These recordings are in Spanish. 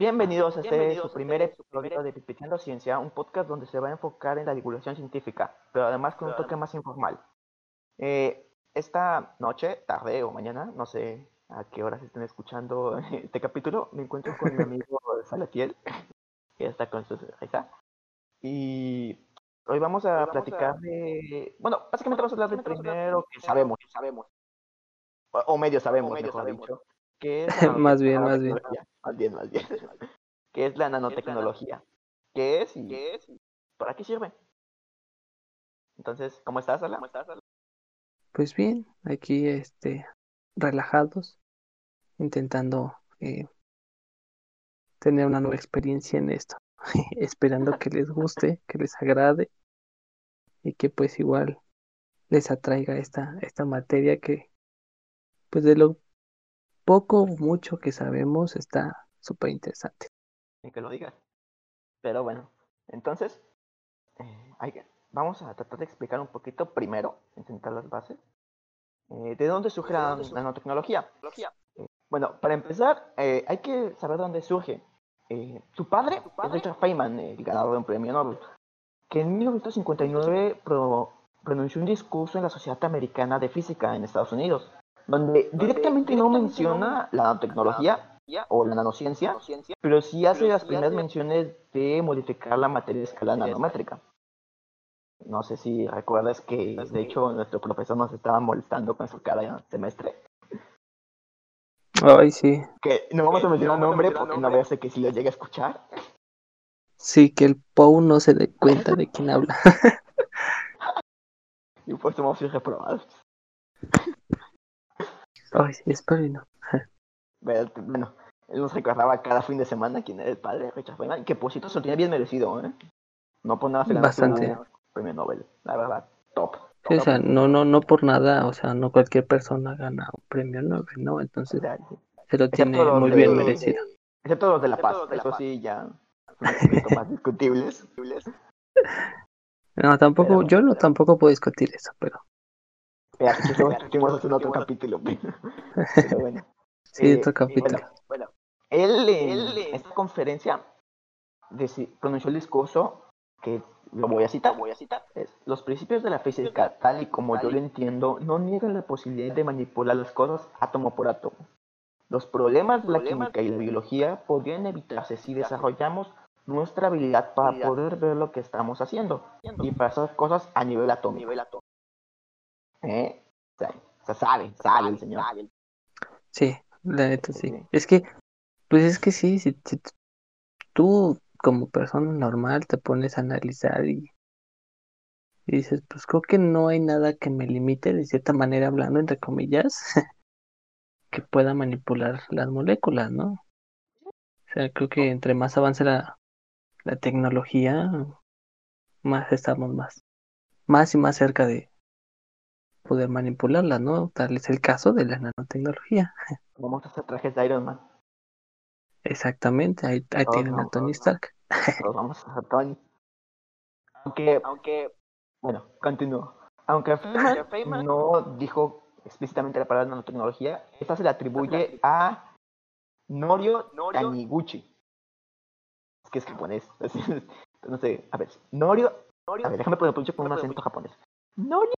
Bienvenidos a este su primer episodio de Pipiteando Ciencia, un podcast donde se va a enfocar en la divulgación científica, pero además con un toque más informal. Eh, esta noche, tarde o mañana, no sé a qué horas estén escuchando este capítulo, me encuentro con mi amigo Salatiel, que está con su risa. Y hoy vamos a platicar de. Bueno, básicamente vamos a hablar del primero que sabemos, sabemos. O, medio sabemos, mejor dicho. Que es más bien, más bien. Más bien, más bien. que es la nanotecnología. ¿Qué es y qué es? para qué sirve? Entonces, ¿cómo estás, Ala? ¿Cómo estás, Ala? Pues bien, aquí este relajados, intentando eh, tener una nueva experiencia en esto, esperando que les guste, que les agrade y que pues igual les atraiga esta, esta materia que pues de lo poco o mucho que sabemos está súper interesante. Y que lo digas. Pero bueno, entonces eh, vamos a tratar de explicar un poquito primero, intentar las bases, eh, de dónde surge la nanotecnología. Eh, bueno, para empezar, hay que saber dónde surge. su padre, es Richard Feynman, el ganador de un premio Nobel, que en 1959 pronunció un discurso en la Sociedad Americana de Física en Estados Unidos, donde directamente no menciona la nanotecnología o la nanociencia, pero sí hace las primeras menciones de modificar la materia a escala nanométrica. No sé si recuerdas que, de hecho, nuestro profesor nos estaba molestando con su cada semestre. Ay, sí. Que no vamos a mencionar nombre porque no voy a hacer que si lo llegue a escuchar. Sí, que el Pou no se dé cuenta de quién habla. y pues somos reprobados. Ay, sí, espero y no. bueno, él nos recordaba cada fin de semana quién era el padre de Richard Feynman, que por cierto se lo tenía bien merecido, ¿eh? No por nada se Bastante premio Nobel, la verdad, top. o sea, no, no, no por nada, o sea, no cualquier persona gana un premio Nobel, ¿no? Entonces, se lo tiene muy bien merecido. Excepto los de La Paz, eso sí, ya son un más discutibles. No, tampoco, yo no tampoco puedo discutir eso, pero. Ya, discutimos en otro capítulo, pero bueno. Sí, otro eh, capítulo. Bueno, él, en esta conferencia pronunció el discurso que lo voy a citar, voy a citar. los principios de la física, tal y como yo lo entiendo, no niegan la posibilidad de manipular las cosas átomo por átomo. Los problemas de la química y la biología podrían evitarse si desarrollamos nuestra habilidad para poder ver lo que estamos haciendo y para hacer cosas a nivel atómico. ¿Eh? O sea, sabe, sabe el señor. Sí, la neta sí. Es que, pues es que sí, si tú como persona normal te pones a analizar y, dices, pues creo que no hay nada que me limite, de cierta manera hablando, entre comillas, que pueda manipular las moléculas, ¿no? O sea, creo que entre más avance la, la tecnología, más estamos más, más y más cerca de poder manipularla, ¿no? Tal es el caso de la nanotecnología. Vamos a hacer trajes de Iron Man. Exactamente, ahí, tienen a Tony Stark. vamos a Tony. Aunque, aunque, bueno, continúo. Aunque Feynman, no dijo explícitamente la palabra nanotecnología, esta se le atribuye a Norio Taniguchi. Es que es japonés. no sé, a ver, Norio. A ver, déjame poner con un acento japonés. Norio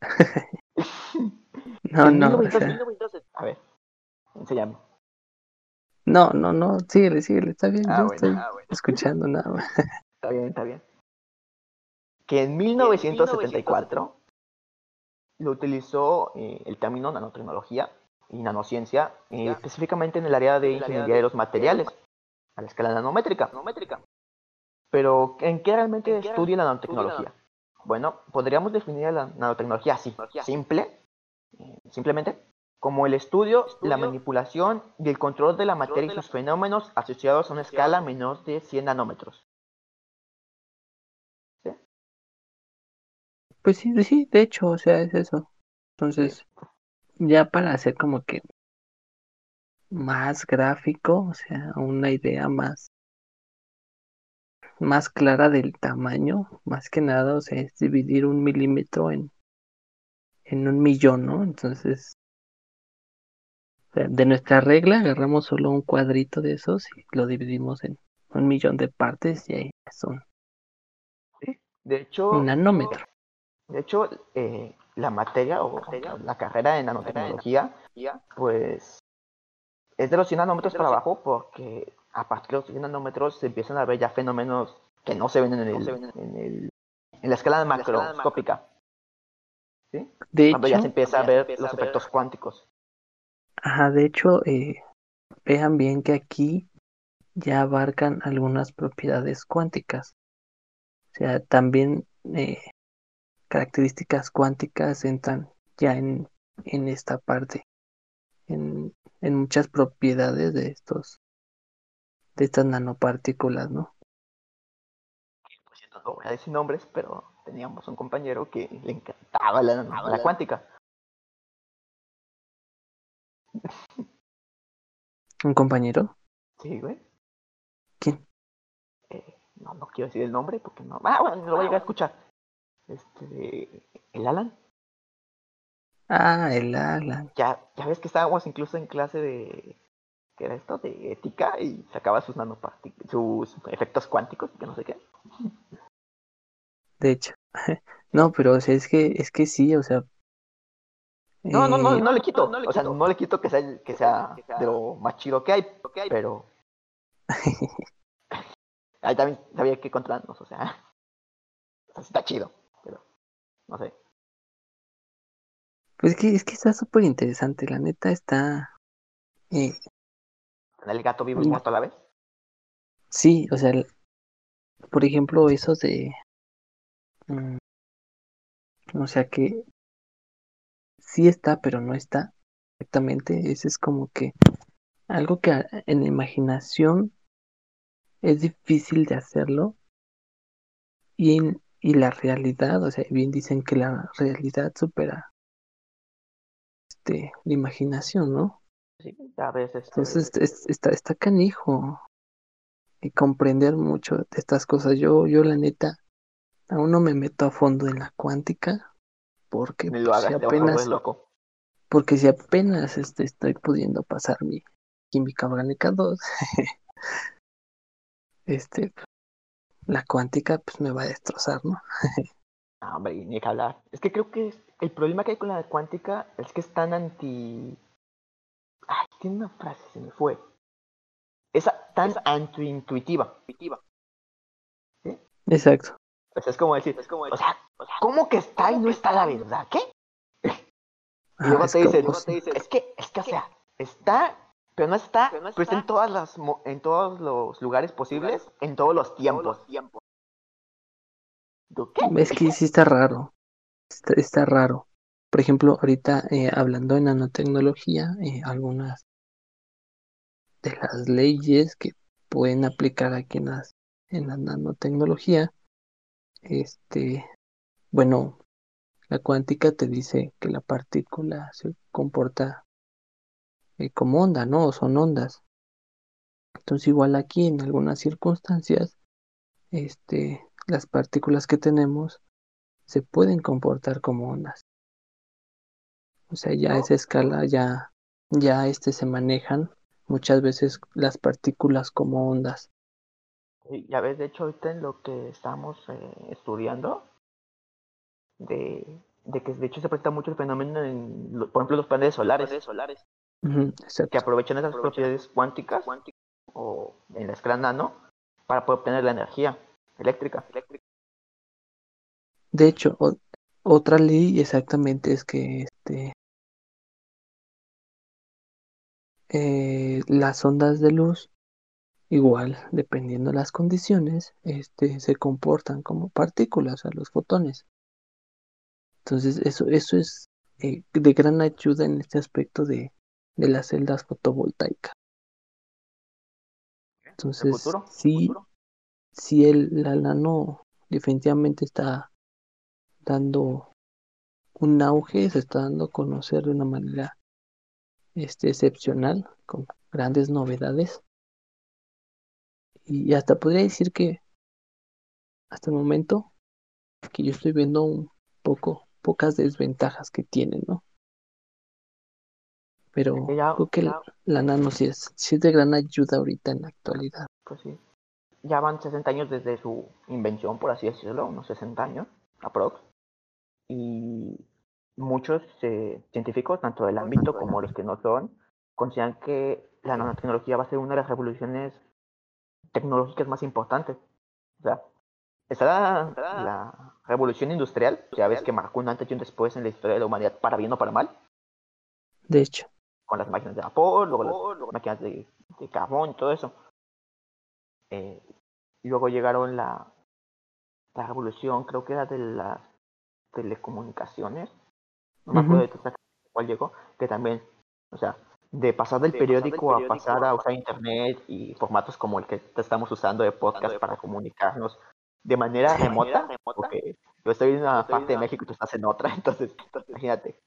No, no. A ver, enséñame. No, no, no, síguele, síguele, está bien, ah, yo estoy ah, escuchando nada más. Está bien, está bien. Que en 1974 lo utilizó eh, el término nanotecnología y nanociencia, eh, específicamente en el área de ingeniería de los materiales, a la escala nanométrica. Pero, ¿en qué realmente estudia la nanotecnología? Bueno, podríamos definir la nanotecnología así, simple, eh, simplemente como el estudio, la manipulación y el control de la materia y sus fenómenos asociados a una escala menor de 100 nanómetros. Pues sí, sí, de hecho, o sea, es eso. Entonces, ya para hacer como que más gráfico, o sea, una idea más más clara del tamaño, más que nada, o sea, es dividir un milímetro en en un millón, ¿no? Entonces, De nuestra regla agarramos solo un cuadrito de esos y lo dividimos en un millón de partes y ahí son. Sí, de hecho. Un nanómetro. De hecho, eh, la materia o la carrera de nanotecnología, pues es de los 100 nanómetros para abajo porque a partir de los 100 nanómetros se empiezan a ver ya fenómenos que no se ven en, el, en, el, en la escala macroscópica. ¿Sí? De Cuando ya se empieza a ver los efectos cuánticos. Ajá, de hecho, eh, vean bien que aquí ya abarcan algunas propiedades cuánticas. O sea, también eh, características cuánticas entran ya en, en esta parte, en, en muchas propiedades de estos, de estas nanopartículas, ¿no? No voy a decir nombres, pero teníamos un compañero que le encantaba la, la cuántica. ¿Un compañero? Sí, güey. ¿Quién? Eh, no, no quiero decir el nombre porque no. Ah, bueno, lo voy a llegar a escuchar. Este. El Alan. Ah, el Alan. Ya, ya ves que estábamos incluso en clase de. ¿Qué era esto? De ética y sacaba sus nanopartículas, sus efectos cuánticos, que no sé qué. De hecho. no, pero o sea, es que, es que sí, o sea, no, no, no, no le quito. o sea, no le quito que sea, que sea de lo más chido que hay, pero. Ahí también sabía que controlarnos, o sea. O sea, está chido, pero. No sé. Pues es que, es que está súper interesante, la neta está. Eh... ¿El gato vivo y muerto a la vez? Sí, o sea, por ejemplo, esos de. Mm, o sea que sí está, pero no está exactamente. Ese es como que algo que en la imaginación es difícil de hacerlo. Y, en, y la realidad, o sea, bien dicen que la realidad supera este, la imaginación, ¿no? Sí, a veces. Entonces está, está canijo. Y comprender mucho de estas cosas. Yo, yo la neta, aún no me meto a fondo en la cuántica porque si apenas loco. porque si apenas este, estoy pudiendo pasar mi química orgánica 2 este la cuántica pues me va a destrozar no no hombre ni que hablar es que creo que el problema que hay con la cuántica es que es tan anti ay tiene una frase se me fue es tan anti-intuitiva ¿Sí? exacto pues es como decir, es como o, sea, ¿cómo que está y no está la verdad? ¿Qué? Y luego te, dicen, es que, es que, o sea, está, pero no está, pero, está en, todas las, en todos los lugares posibles, en todos los tiempos. ¿Qué? Es que sí está raro, está, raro. Por ejemplo, ahorita eh, hablando de nanotecnología, eh, algunas de las leyes que pueden aplicar aquí en, la nanotecnología este, bueno, la cuántica te dice que la partícula se comporta eh, como onda, ¿no? O son ondas. Entonces, igual aquí en algunas circunstancias, este, las partículas que tenemos se pueden comportar como ondas. O sea, ya a esa escala ya, ya este se manejan muchas veces las partículas como ondas. Ya ves, de hecho, ahorita en lo que estamos eh, estudiando, de, de, que de hecho se presenta mucho el fenómeno en, por ejemplo, los paneles solares, solares que aprovechan esas propiedades cuánticas o en la escala nano para poder obtener la energía eléctrica. De hecho, otra ley exactamente es que este eh, las ondas de luz Igual, dependiendo de las condiciones, este, se comportan como partículas, a los fotones. Entonces, eso, eso es eh, de gran ayuda en este aspecto de, de las celdas fotovoltaicas. Entonces, sí, sí el, la nano definitivamente está dando un auge, se está dando a conocer de una manera este, excepcional, con grandes novedades y hasta podría decir que hasta el momento que yo estoy viendo un poco pocas desventajas que tienen, ¿no? Pero creo que la, nano sí es, sí es de gran ayuda ahorita en la actualidad. Pues sí. Ya van 60 años desde su invención, por así decirlo, unos 60 años, aprox. Y muchos eh, científicos, tanto del ámbito como los que no son, consideran que la nanotecnología va a ser una de las revoluciones tecnológicas más importantes. O sea, está la, revolución industrial, ya ves que marcó un antes y un después en la historia de la humanidad, para bien o para mal. De hecho. Con las máquinas de vapor, luego las máquinas de, carbón y todo eso. Eh, y luego llegaron la, la revolución, creo que era de las telecomunicaciones. No me acuerdo de cuál llegó, que también, o sea, de pasar del periódico, a pasar a usar internet y formatos como el que estamos usando de podcast para comunicarnos de manera remota, porque yo estoy en una parte de México y tú estás en otra, entonces, imagínate.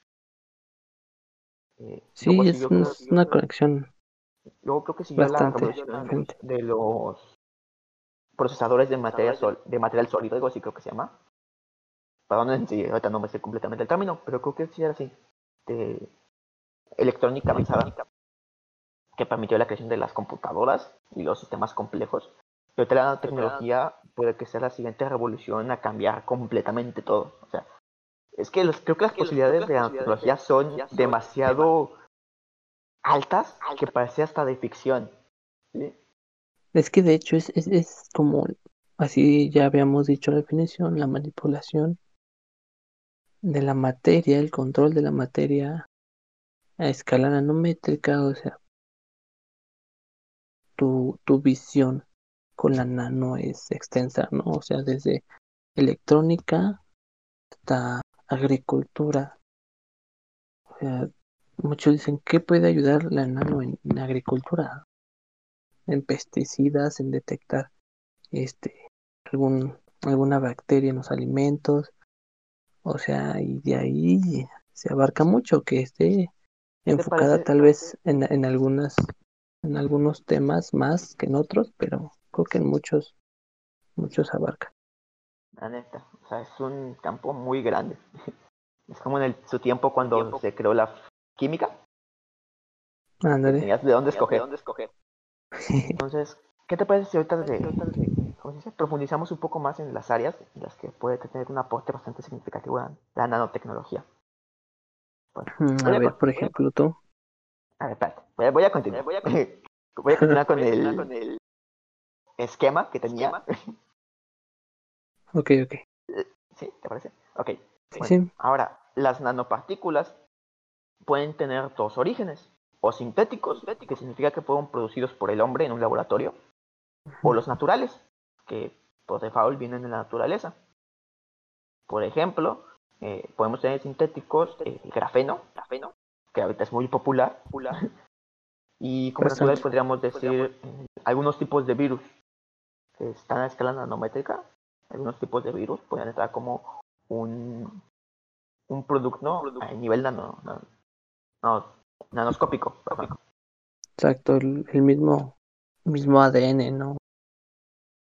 Eh, sí, es, una conexión. Luego creo que siguió la revolución de los procesadores de material, de material sólido, algo así creo que se llama. Perdón, sí, ahorita no me sé completamente el término, pero creo que sí era así. De electrónica avanzada, que permitió la creación de las computadoras y los sistemas complejos. Pero la tecnología puede que sea la siguiente revolución a cambiar completamente todo. O sea, es que los, creo que las posibilidades de la tecnología son demasiado altas que parece hasta de ficción. Es que de hecho es, es, es como, así ya habíamos dicho la definición, la manipulación de la materia, el control de la materia a escala nanométrica, o sea, tu, tu visión con la nano es extensa, ¿no? O sea, desde electrónica hasta agricultura. O sea, muchos dicen, ¿qué puede ayudar la nano en, agricultura? En pesticidas, en detectar este algún alguna bacteria en los alimentos. O sea, y de ahí se abarca mucho que esté enfocada tal vez en, en algunas en algunos temas más que en otros, pero creo que en muchos, muchos abarca. La neta, o sea, es un campo muy grande. Es como en su tiempo cuando se creó la química. Ándale. Tenías de dónde escoger. dónde escoger. Entonces, ¿qué te parece si ahorita profundizamos un poco más en las áreas en las que puede tener un aporte bastante significativo la nanotecnología? Mm, a ver, por ejemplo, tú. A ver, espérate. Voy a, continuar. Voy a, continuar con el, esquema que tenía. ok, ok. ¿Sí? ¿Te parece? Ok. sí. Ahora, las nanopartículas pueden tener dos orígenes. O sintéticos, que significa que fueron producidos por el hombre en un laboratorio. O los naturales, que por default vienen de la naturaleza. Por ejemplo, eh, podemos tener sintéticos, eh, grafeno, grafeno, que ahorita es muy popular. popular. Y como natural podríamos decir eh, algunos tipos de virus que están a escala nanométrica. Algunos tipos de virus pueden estar como un, un producto a nivel nano, no, nanoscópico. Exacto, el, mismo, mismo ADN, ¿no?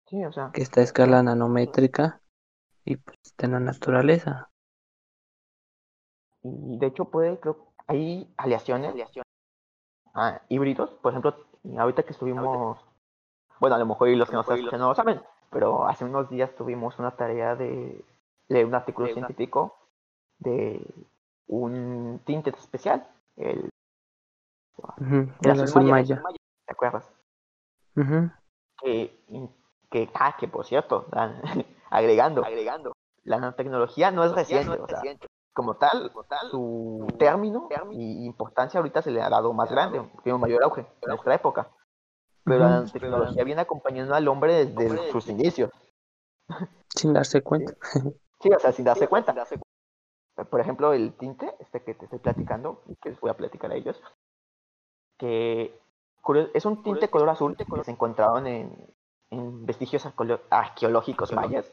Sí, o sea. Que está a escala nanométrica y pues está en la naturaleza. Y de hecho puede, creo, hay aleaciones, ah, híbridos, por ejemplo, ahorita que estuvimos, bueno, a lo mejor los que nos escuchan no lo saben, pero hace unos días tuvimos una tarea de leer un artículo científico de un tinte especial, el, el azul maya. ¿Te acuerdas? que, que, ah, que por cierto, agregando, agregando, la nanotecnología no es reciente, o sea, como tal, su término y importancia ahorita se le ha dado más grande, tiene un mayor auge en nuestra época. Pero la tecnología viene acompañando al hombre desde sus inicios. Sin darse cuenta. Sí, o sea, sin darse cuenta. Por ejemplo, el tinte, este que te estoy platicando, que les voy a platicar a ellos, que es un tinte color azul que se encontraron en, en vestigios arqueológicos mayas,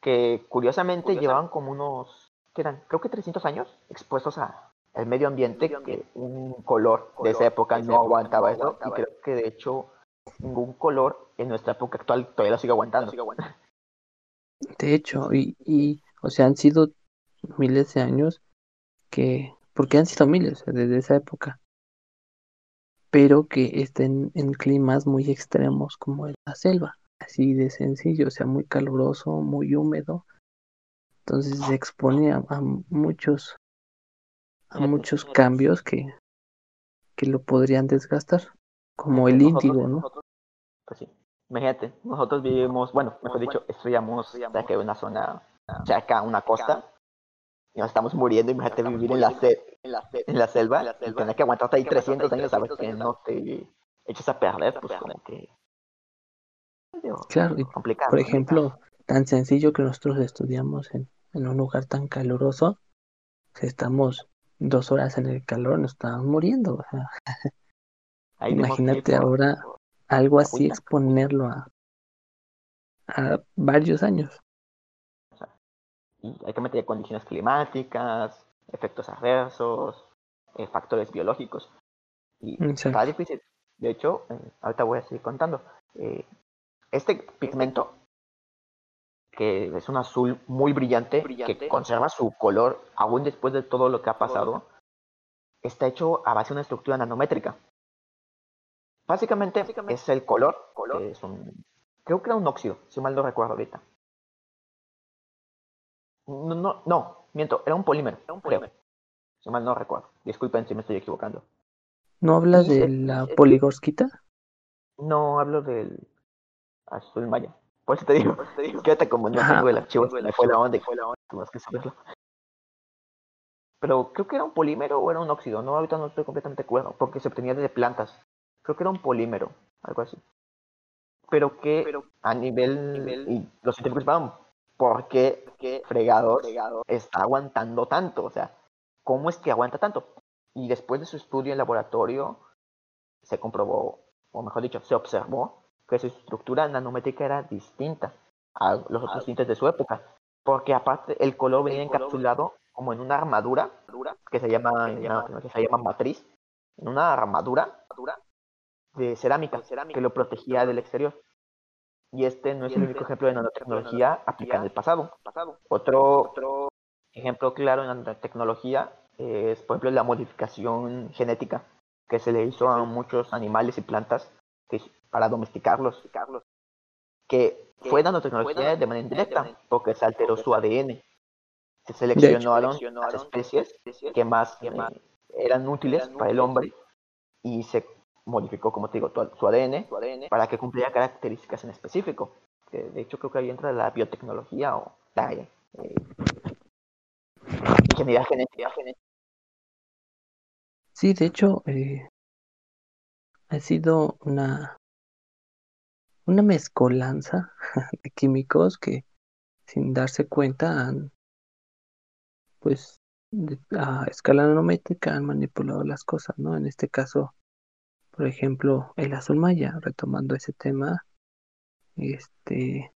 que curiosamente llevaban como unos eran, creo que 300 años expuestos a, al medio ambiente, que un color, de esa época no aguantaba eso, y creo que de hecho ningún color en nuestra época actual todavía lo sigue aguantando. De hecho, y, y, o sea, han sido miles de años que porque han sido miles desde esa época, pero que estén en climas muy extremos como en la selva, así de sencillo, o sea, muy caluroso, muy húmedo, entonces se expone a, muchos a muchos cambios que, que lo podrían desgastar, como el índigo, ¿no? Pues sí, imagínate, nosotros vivimos, bueno, mejor dicho, estudiamos cerca de una zona, cerca de una costa, nos estamos muriendo, imagínate vivir en la, en la, en la selva, y tener que aguantarte ahí 300 años a ver que no te eches a perder, pues como que... Claro, complicado, por ejemplo, tan sencillo que nosotros estudiamos en, en un lugar tan caluroso, si estamos dos horas en el calor, nos estamos muriendo. O sea. Imagínate ahora algo así exponerlo a, a varios años. Hay que meter condiciones climáticas, efectos adversos, eh, factores biológicos. Y está difícil. De hecho, eh, ahorita voy a seguir contando. Eh, este pigmento que es un azul muy brillante, que conserva su color aún después de todo lo que ha pasado, está hecho a base de una estructura nanométrica. Básicamente, es el color, es un, creo que era un óxido, si mal no recuerdo ahorita. No, no, no miento, era un polímero, creo, si mal no recuerdo. Disculpen si me estoy equivocando. ¿No hablas de la poligorsquita? No, hablo del azul maya. Por eso te digo, quédate como no tengo el archivo, fue la onda y fue la onda, tú que saberlo. Pero creo que era un polímero o era un óxido, no, ahorita no estoy completamente cuerdo, porque se obtenía de plantas. Creo que era un polímero, algo así. Pero que a nivel, y los científicos van, ¿por qué fregado está aguantando tanto? O sea, ¿cómo es que aguanta tanto? Y después de su estudio en laboratorio, se comprobó, o mejor dicho, se observó que su estructura nanométrica era distinta a los otros tintes de su época, porque aparte el color venía encapsulado como en una armadura que se llama, que se llama matriz, en una armadura de cerámica que lo protegía del exterior. Y este no es el único ejemplo de nanotecnología aplicada en el pasado. Otro ejemplo claro en nanotecnología es, por ejemplo, la modificación genética que se le hizo a muchos animales y plantas para domesticarlos, que fue dando tecnología de manera indirecta, porque se alteró su ADN. Se seleccionaron las especies que más eh, eran útiles para el hombre y se modificó, como te digo, su ADN para que cumpliera características en específico. de hecho, creo que ahí entra la biotecnología o la eh, ingeniería genética. Sí, de hecho, eh, ha sido una una mezcolanza de químicos que sin darse cuenta han, pues, a escala nanométrica han manipulado las cosas, ¿no? En este caso, por ejemplo, el azul maya, retomando ese tema, este,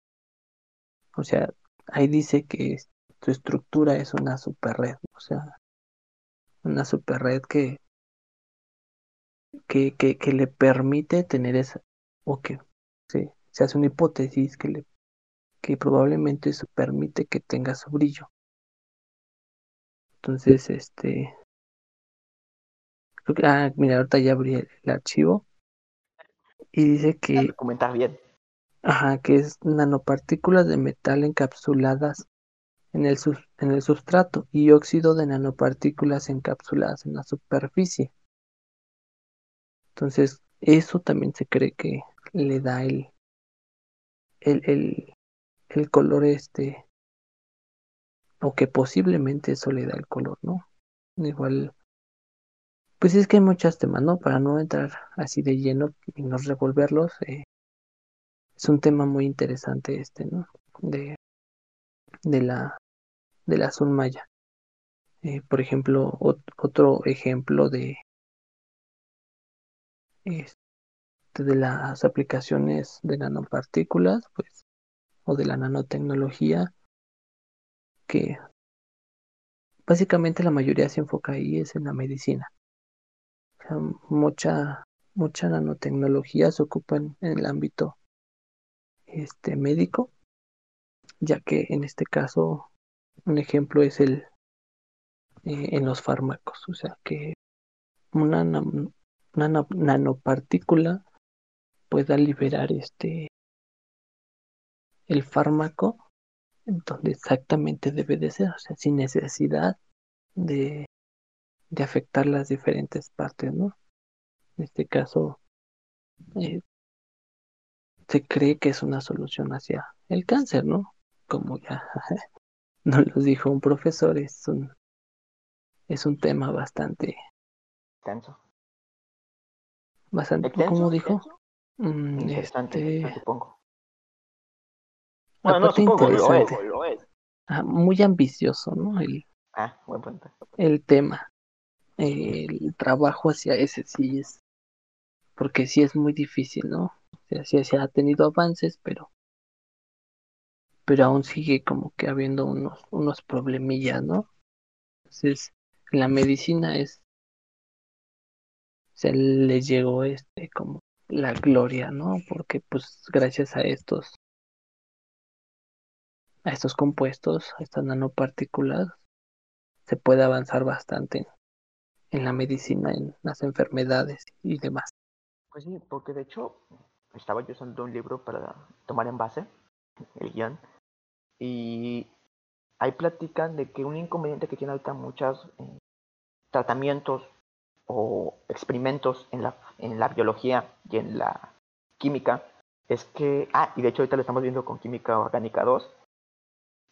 o sea, ahí dice que su estructura es una super red, o sea, una super red que, que, que, que le permite tener esa, o que se, hace una hipótesis que, le, que probablemente eso permite que tenga su brillo. Entonces, este... ah, mira, ahorita ya abrí el, archivo y dice que... Comentar bien. Ajá, que es nanopartículas de metal encapsuladas en el, en el sustrato y óxido de nanopartículas encapsuladas en la superficie. Entonces, eso también se cree que le da el, el, el, color este, o que posiblemente eso le da el color, ¿no? Igual, pues es que hay muchos temas, ¿no? Para no entrar así de lleno y no revolverlos, eh, es un tema muy interesante este, ¿no? De, de la, de la azul maya. Eh, por ejemplo, otro ejemplo de, de las aplicaciones de nanopartículas, pues, o de la nanotecnología, que básicamente la mayoría se enfoca ahí es en la medicina. Mucha, mucha nanotecnología se ocupa en, el ámbito este, médico, ya que en este caso un ejemplo es el, eh, en los fármacos, o sea que una, una nanopartícula pueda liberar este el fármaco donde exactamente debe de ser, o sea, sin necesidad de, de afectar las diferentes partes, ¿no? En este caso, eh, se cree que es una solución hacia el cáncer, ¿no? Como ya nos lo dijo un profesor, es un, es un tema bastante... Extenso. Bastante, ¿cómo dijo? Mm, este... supongo. Bueno, no, supongo, lo es, lo es. Ah, muy ambicioso, ¿no? El, ah, buen punto. El tema. El trabajo hacia ese sí es porque sí es muy difícil, ¿no? O sea, sí se ha tenido avances, pero pero aún sigue como que habiendo unos unos problemillas, ¿no? Entonces, la medicina es se les llegó este como la gloria, ¿no? Porque pues gracias a estos a estos compuestos, a estas nanopartículas, se puede avanzar bastante en la medicina, en las enfermedades y demás. Pues sí, porque de hecho estaba yo usando un libro para tomar en base el guion y hay platican de que un inconveniente que tiene ahorita muchos eh, tratamientos o experimentos en la, en la biología y en la química es que, ah, y de hecho ahorita lo estamos viendo con química orgánica 2,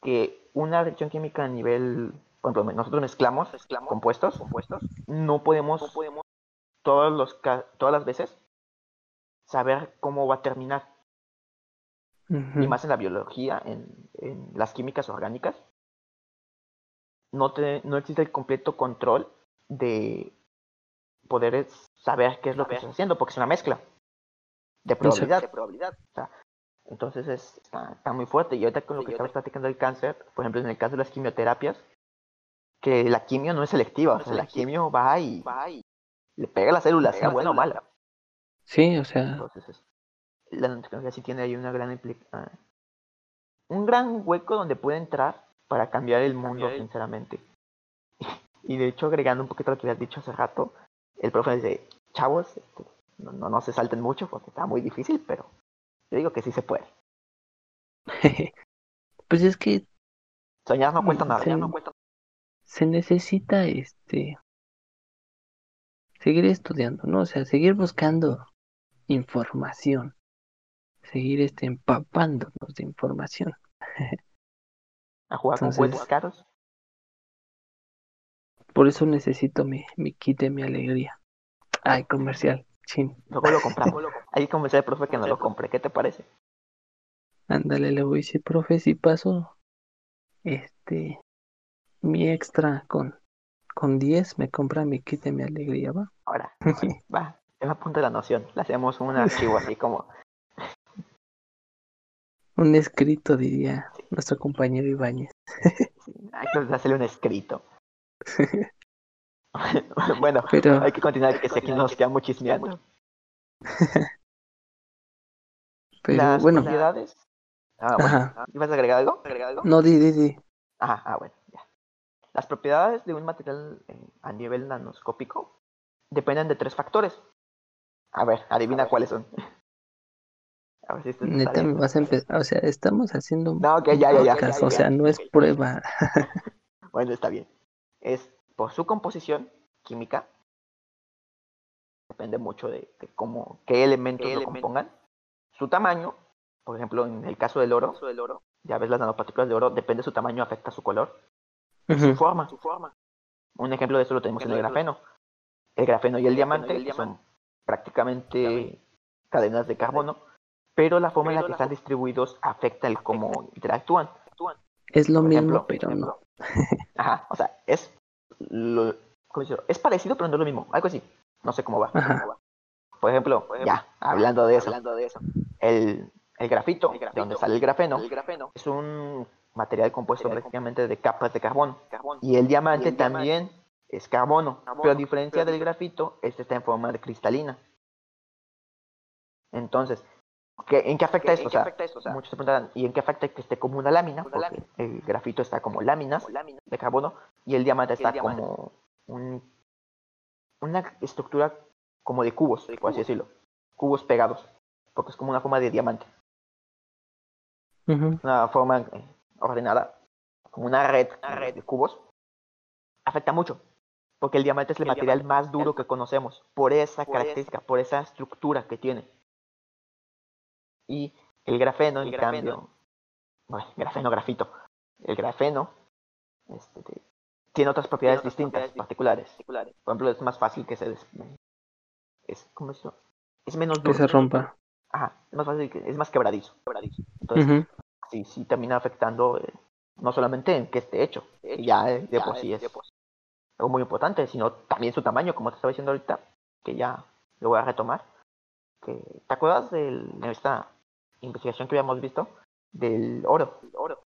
que una reacción química a nivel, por ejemplo, nosotros mezclamos, mezclamos compuestos, compuestos, no podemos, no podemos todos los, todas las veces saber cómo va a terminar. Y más en la biología, en, en, las químicas orgánicas, no, te, no existe el completo control de poder saber qué es lo que estás haciendo, porque es una mezcla de probabilidad. De probabilidad. entonces es, está, muy fuerte. Y ahorita con lo que estabas platicando del cáncer, por ejemplo, en el caso de las quimioterapias, que la quimio no es selectiva, o sea, la quimio va y, va y le pega a la célula, sea buena o mala. Sí, o sea. Entonces, la nanotecnología sí tiene ahí una gran implicación. Ah, un gran hueco donde puede entrar para cambiar el mundo, sinceramente. Y de hecho, agregando un poquito lo que has dicho hace rato, el profe dice, chavos, este, no, no, no se salten mucho porque está muy difícil, pero yo digo que sí se puede. pues es que soñar no cuesta nada, no cuesta Se necesita este seguir estudiando, ¿no? O sea, seguir buscando información, seguir este, empapándonos de información. A jugar con juegos caros. Por eso necesito mi, mi kit de mi alegría. Ay, comercial, chin. Luego lo compramos. Ahí conversé al profe que no lo compre. ¿Qué te parece? Ándale, le voy a decir, profe, si paso este mi extra con con 10 me compra mi kit de mi alegría, ¿va? Ahora, va es a punto de la noción. Le hacemos un archivo así como. un escrito, diría nuestro compañero Ibáñez. hay que hacerle un escrito. bueno, hay que continuar, que sé que nos queda muchísimo. Pero Las bueno. propiedades. Ah, bueno. ¿Ibas a agregar algo? ¿Agregar algo? No, di, di, di. Ajá, ah, bueno. Las propiedades de un material eh, a nivel nanoscópico dependen de tres factores. A ver, adivina cuáles son. A ver si Neta, me vas a empezar. O sea, estamos haciendo un. No, que ya, ya, ya, O sea, no es prueba. bueno, está bien. Es por su composición química. Depende mucho de, cómo, qué elementos lo compongan. Su tamaño, por ejemplo, en el caso del oro, ya ves las nanopartículas de oro, depende de su tamaño, afecta su color. Su forma, su forma. Un ejemplo de eso lo tenemos en el grafeno. El grafeno y el diamante son prácticamente cadenas de carbono, pero la forma en la que están distribuidos afecta el cómo interactúan. Es lo mismo, pero no. Ajá, o sea, es lo, es parecido, pero no es lo mismo, algo así. No sé cómo va. Por, ejemplo, ya, hablando de eso, El, el grafito, de donde sale el grafeno, es un material compuesto prácticamente de capas de carbono. Y el diamante también es carbono, pero a diferencia del grafito, este está en forma de cristalina. Entonces, ¿en qué afecta esto? o sea, muchos se preguntarán, ¿y en qué afecta que esté como una lámina? Porque el grafito está como láminas de carbono, y el diamante está como un, una estructura como de cubos, por así decirlo. Cubos pegados, porque es como una forma de diamante. Una forma eh, ordenada, como una red, una red de cubos. Afecta mucho, porque el diamante es el, material más duro que conocemos, por esa característica, por esa estructura que tiene. Y el grafeno, en cambio, bueno, grafeno, grafito, el grafeno este, tiene otras propiedades distintas, particulares. Por ejemplo, es más fácil que se es como eso, es menos duro. Que se rompa. Ajá, es más fácil que es más quebradizo. Entonces, sí, sí termina afectando eh, no solamente en que esté hecho, ya de por sí es algo muy importante, sino también su tamaño, como te estaba diciendo ahorita, que ya lo voy a retomar. Que, ¿Te acuerdas de esta investigación que habíamos visto del oro? oro.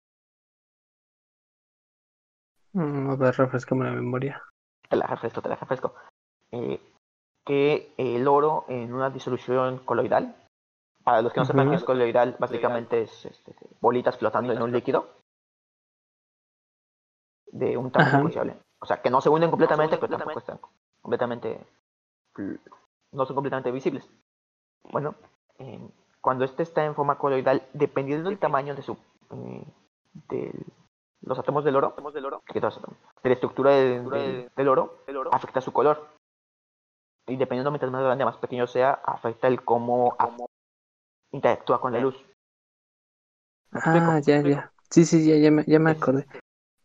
Mm, a ver, refrescame la memoria. Te la refresco, te la refresco. Eh, que el oro en una disolución coloidal, para los que no sepan qué es coloidal, básicamente es este, bolitas flotando en un líquido de un tamaño apreciable. O sea, que no se hunden completamente, pero tampoco están completamente, no son completamente visibles. Bueno, cuando este está en forma coloidal, dependiendo del tamaño de su, eh, de los átomos del oro, de la estructura del, oro, afecta su color. Y dependiendo mientras más grande, más pequeño sea, afecta el cómo interactúa con la luz. Ah, ya, ya. Sí, sí, ya, ya me, ya me acordé.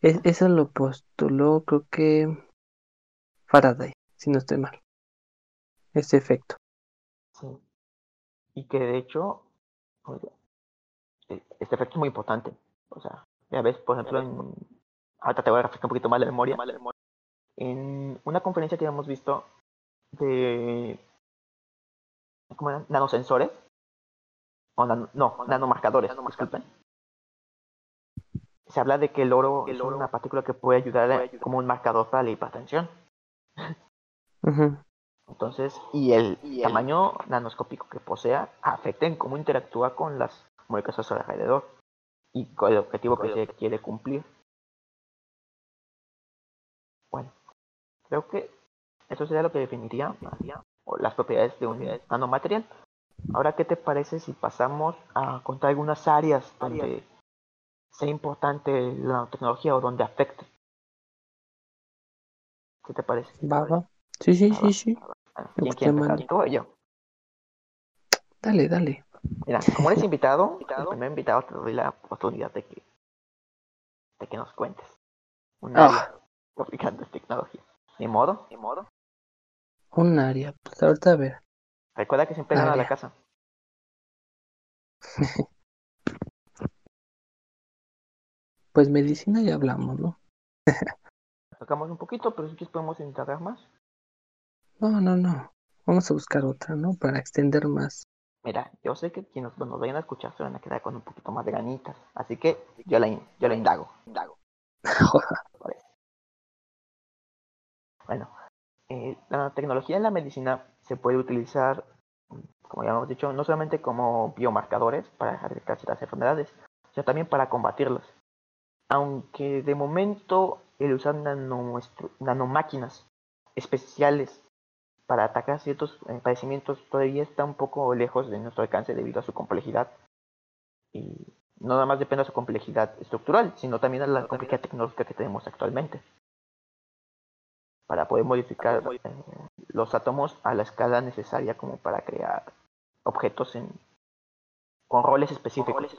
eso lo postuló, creo que Faraday, si no estoy mal. Ese efecto. Sí. Y que de hecho, e, este efecto es muy importante. O sea, ya ves, por ejemplo, en, ahorita te voy a refrescar un poquito más la memoria. En una conferencia que hemos visto de ¿cómo eran? nanosensores o no, nanomarcadores, disculpen. Se habla de que el oro es una partícula que puede ayudar, como un marcador para la hipertensión. Entonces, y el tamaño nanoscópico que posea afecta en cómo interactúa con las moléculas a su alrededor y con el objetivo que se quiere cumplir. Bueno, creo que eso sería lo que definiría las propiedades de un nanomaterial. Ahora, ¿qué te parece si pasamos a contar algunas áreas donde sea importante la nanotecnología o donde afecte? ¿Qué te parece? Va, Sí, sí, sí, sí. ¿Quién quiere empezar, tú o yo? Dale, dale. Mira, como eres invitado, el primer invitado te doy la oportunidad de que, de que nos cuentes. Un área oh. aplicando tecnología. ¿Ni modo? ¿Ni modo? Un área, pues ahorita a ver. Recuerda que siempre gana la casa. pues medicina ya hablamos, ¿no? Tocamos un poquito, pero si quieres podemos indagar más. No, no, no. Vamos a buscar otra, ¿no? Para extender más. Mira, yo sé que quienes nos vayan a escuchar se van a quedar con un poquito más de ganitas. Así que yo la, yo la indago. indago. bueno, eh, la tecnología en la medicina se puede utilizar, como ya hemos dicho, no solamente como biomarcadores para erradicar ciertas enfermedades, sino también para combatirlas. Aunque de momento el usar nanomáquinas especiales para atacar ciertos eh, padecimientos todavía está un poco lejos de nuestro alcance debido a su complejidad. Y no nada más depende de su complejidad estructural, sino también de la complejidad tecnológica que tenemos actualmente para poder modificar eh, los átomos a la escala necesaria como para crear objetos en, con roles específicos.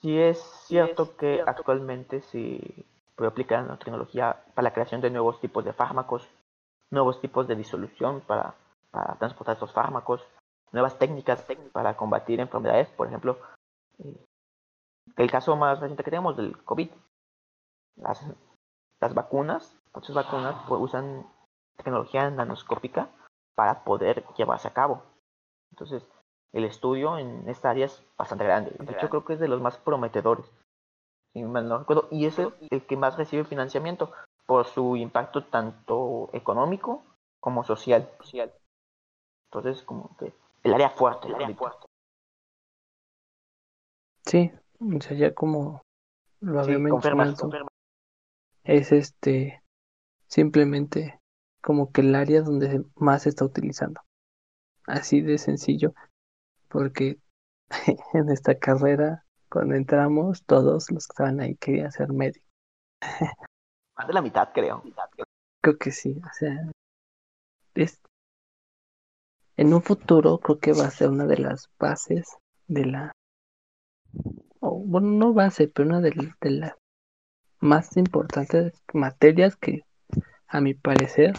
Sí es cierto que actualmente se puede aplicar la tecnología para la creación de nuevos tipos de fármacos, nuevos tipos de disolución para, para transportar estos fármacos, nuevas técnicas para combatir enfermedades, por ejemplo, eh, el caso más reciente que tenemos del COVID. Las, las vacunas Muchas vacunas pues, usan tecnología nanoscópica para poder llevarse a cabo. Entonces, el estudio en esta área es bastante grande. De hecho, creo que es de los más prometedores. Si no recuerdo. Y es el, que más recibe financiamiento por su impacto tanto económico como social. Entonces, como que el área fuerte. El área fuerte. Sí, o sea, ya como lo había mencionado es este simplemente como que el área donde más se está utilizando. Así de sencillo, porque en esta carrera, cuando entramos, todos los que estaban ahí querían ser médicos. Más de la mitad, creo. Creo que sí, o sea, es, en un futuro creo que va a ser una de las bases de la, o bueno, no base, pero una de, de las más importantes materias que, a mi parecer,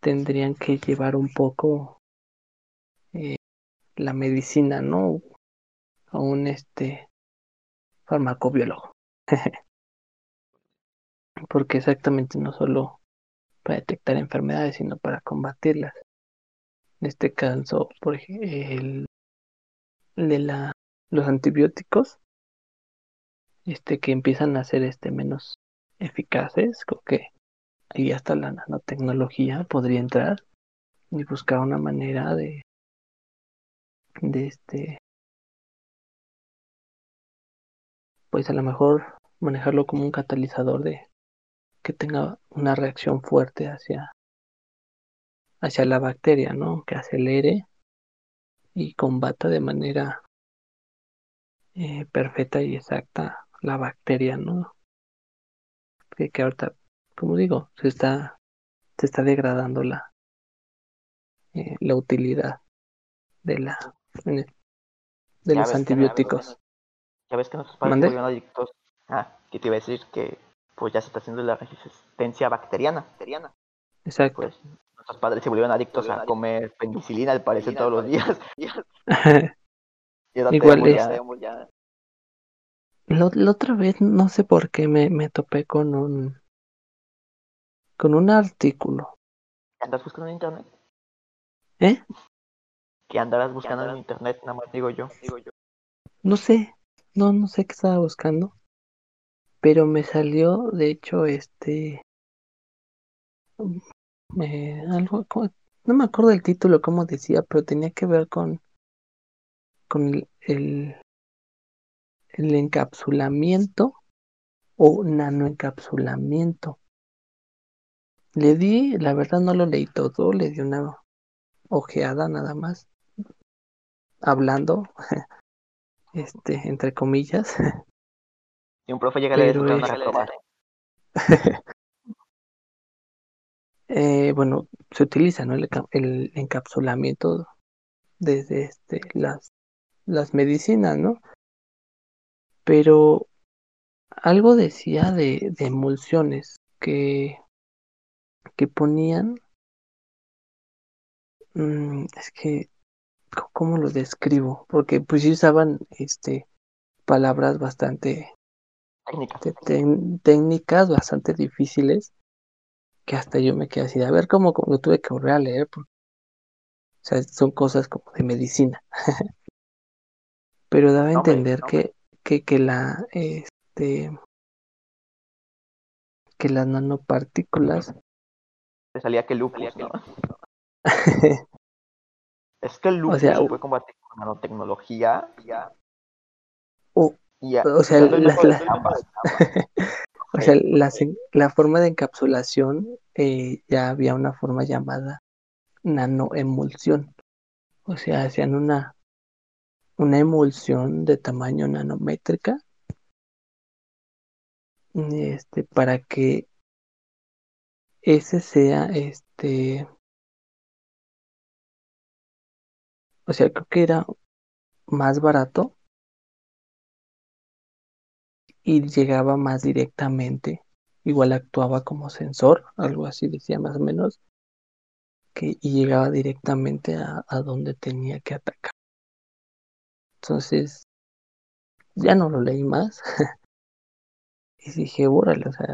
tendrían que llevar un poco eh, la medicina, ¿no? A un este farmacobiólogo. Porque exactamente no solo para detectar enfermedades, sino para combatirlas. En este caso, por ejemplo, el, de la, los antibióticos, este que empiezan a ser este menos eficaces, creo ahí hasta la nanotecnología podría entrar y buscar una manera de de este pues a lo mejor manejarlo como un catalizador de que tenga una reacción fuerte hacia hacia la bacteria, ¿no? Que acelere y combata de manera eh, perfecta y exacta la bacteria, ¿no? Que ahorita, como digo, se está se está degradando la eh, la utilidad de la de Ya los que antibióticos. Ya ves que nuestros padres se ¿Mande? volvieron adictos. Ah, que te iba a decir que pues ya se está haciendo la resistencia bacteriana. bacteriana. Exacto. Pues nuestros padres se volvieron adictos a comer penicilina al parecer todos los días. Igual es- ya- La, la otra vez no sé por qué me, me topé con un con un artículo. ¿Andas buscando en internet? ¿Eh? Que andarás buscando en internet, nada más digo yo. No sé, no, no sé qué estaba buscando. Pero me salió, de hecho, este me- algo como- no me acuerdo el título, cómo decía, pero tenía que ver con con el, el, el encapsulamiento o nanoencapsulamiento. Le di, la verdad no lo leí todo, le di una ojeada nada más, hablando, este, entre comillas. Si un profe llega a leer Pero eso, te van a es-. Eh, bueno, se utiliza, ¿no? El, el encapsulamiento desde este, las, las medicinas, ¿no? Pero algo decía de, de emulsiones que, que ponían, mm, es que, ¿cómo lo describo? Porque pues sí usaban este, palabras bastante Técnicas. bastante difíciles, que hasta yo me quedé así, de, a ver cómo, lo tuve que volver a leer, porque, o sea, son cosas como de medicina. pero daba a No, entender no, que, que, que la este que las nanopartículas Te salía que lupus, ¿no? Es que el lupus sea, se puede combatir con nanotecnología o, y a- o sea, las- las- o sea, en- la forma de encapsulación eh, ya había una forma llamada nanoemulsión. O sea, hacían una, una emulsión de tamaño nanométrica este, para que ese sea este o sea creo que era más barato y llegaba más directamente. Igual actuaba como sensor, algo así decía más o menos, que, y llegaba directamente a, a donde tenía que atacar. Entonces, ya no lo leí más. y dije, órale, o sea,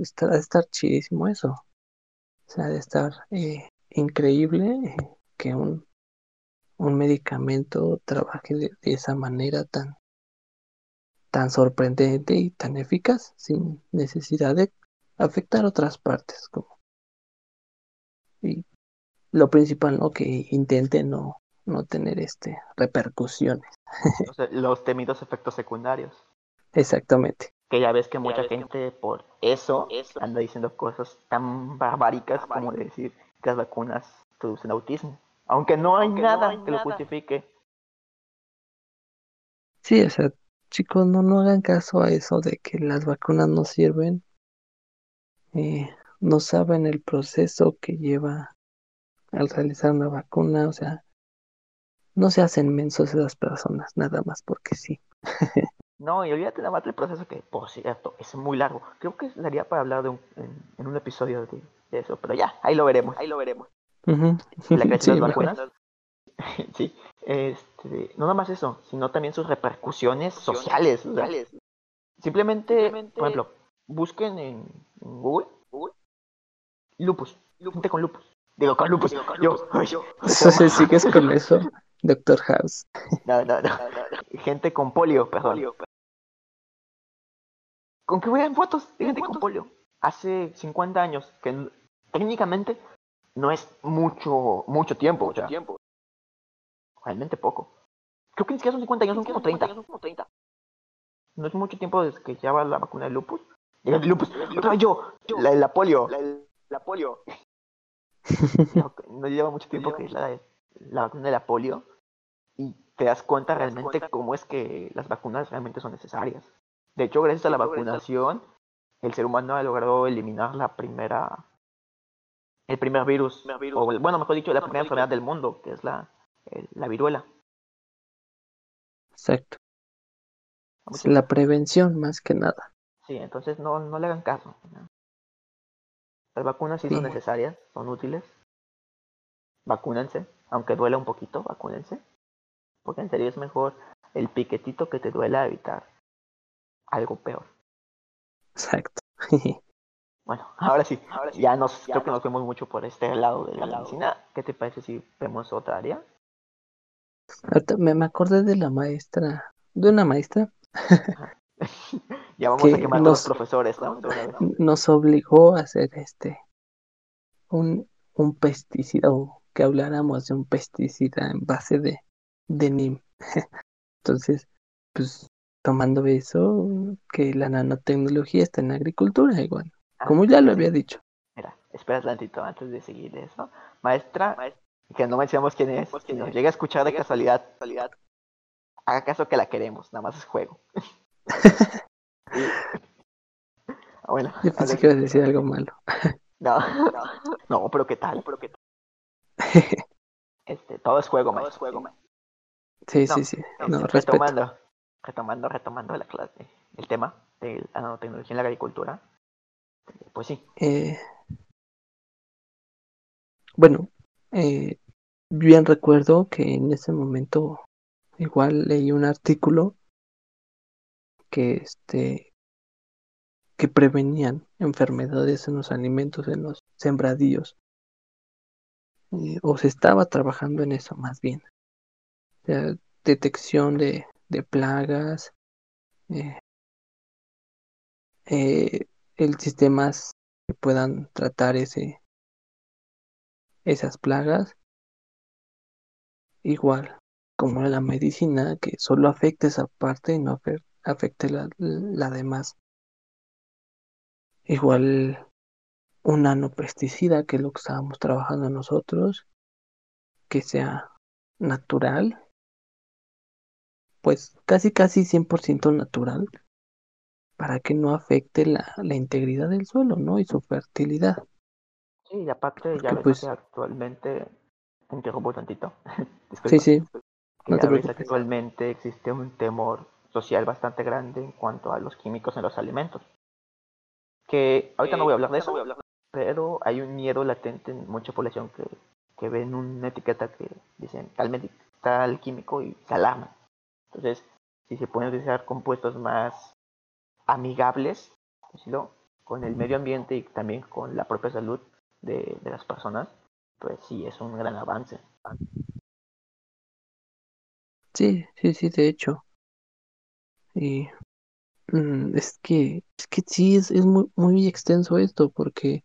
está, estar chidísimo eso. O sea, de estar eh, increíble eh, que un, un medicamento trabaje de, de esa manera tan, tan sorprendente y tan eficaz, sin necesidad de afectar otras partes, como y lo principal, ¿no? Que intente no, no tener este repercusiones. Los temidos efectos secundarios. Exactamente. Que ya ves que mucha gente por eso anda diciendo cosas tan barbáricas como decir que las vacunas producen autismo. Aunque no hay nada que lo justifique. Sí, o sea, chicos, no, no hagan caso a eso de que las vacunas no sirven. Eh, no saben el proceso que lleva al realizar una vacuna, o sea, no se hacen mensos esas personas, nada más porque sí. no, y olvídate nada más del proceso que, por cierto, es muy largo. Creo que daría para hablar de un, en, un episodio de, eso, pero ya, ahí lo veremos, ahí lo veremos. La creación de las vacunas. sí, este, no nada más eso, sino también sus repercusiones sociales. simplemente, por ejemplo, busquen en, Google, lupus, gente con lupus. Digo, con lupus. Yo, yo, si sigues con eso, Doctor House. No, no, no. Gente con polio, perdón. Con que vean fotos de gente con polio. Hace 50 años, que técnicamente no es mucho, mucho tiempo. Mucho tiempo. Realmente poco. Creo que ni siquiera son 50 años, son como 30. No es mucho tiempo desde que ya va la vacuna de lupus. De lupus. Otra vez yo, la, la polio. La, polio. no, lleva mucho tiempo que es la, la vacuna de la polio. Y te das cuenta realmente cómo es que las vacunas realmente son necesarias. De hecho, gracias a la vacunación, el ser humano ha logrado eliminar la primera el primer virus, o bueno, mejor dicho, la primera enfermedad del mundo, que es la, la viruela. Exacto. La prevención más que nada. Sí, entonces no, no le hagan caso. Las vacunas sí, son necesarias, son útiles. Vacúnense, aunque duela un poquito, vacúnense. Porque en serio es mejor el piquetito que te duela evitar algo peor. Exacto. Bueno, ahora sí, ya nos, creo que nos vemos mucho por este lado de la medicina. ¿Qué te parece si vemos otra área? me, me acordé de la maestra, de una maestra. ya vamos a quemar los profesores, Nos obligó a hacer este, un, un pesticida, o que habláramos de un pesticida en base de, de NIM. Entonces, pues tomando eso, que la nanotecnología está en la agricultura igual. Como ya lo había dicho. Mira, espera tantito antes de seguir eso. Maestra, que no mencionamos quién es, si nos llega a escuchar de casualidad, haga caso que la queremos, nada más es juego. Ah, bueno, Yo pensé que ibas a decir algo malo. no, no, pero qué tal, pero qué tal. Este, todo es juego, todo es juego, Sí, sí, sí. No, retomando, retomando, retomando la clase, el tema de la nanotecnología en la agricultura. Pues sí. Eh, bueno, eh, bien recuerdo que en ese momento igual leí un artículo que este que prevenían enfermedades en los alimentos, en los sembradíos. Eh, o se estaba trabajando en eso más bien. detección de, de plagas, eh, eh, el sistemas que puedan tratar ese esas plagas. Igual como la medicina que solo afecta esa parte y no afecte la, la demás. Igual un nanopesticida que es lo que estábamos trabajando nosotros que sea natural pues casi casi 100% natural para que no afecte la, la integridad del suelo, ¿no? Y su fertilidad. Sí, y aparte ya ves pues, actualmente, interrumpo tantito. sí, sí. no te preocupes. actualmente existe un temor social bastante grande en cuanto a los químicos en los alimentos. Que ahorita no voy a hablar de eso, pero hay un miedo latente en mucha población que, que ven una etiqueta que dicen tal, tal químico y se alarman. Entonces, si se pueden utilizar compuestos más amigables con el medio ambiente y también con la propia salud de, las personas, pues sí, es un gran avance. Sí, sí, sí, de hecho. Y mm, es que, es que sí, es, es muy, muy extenso esto, porque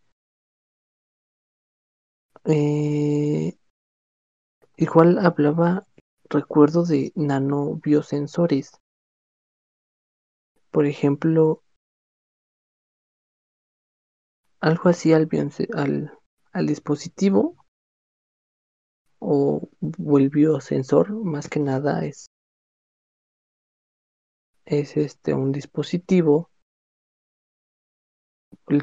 eh, igual hablaba, recuerdo de nanobiosensores. Por ejemplo, algo así al, al, al dispositivo o, o el biosensor, más que nada es es este un dispositivo,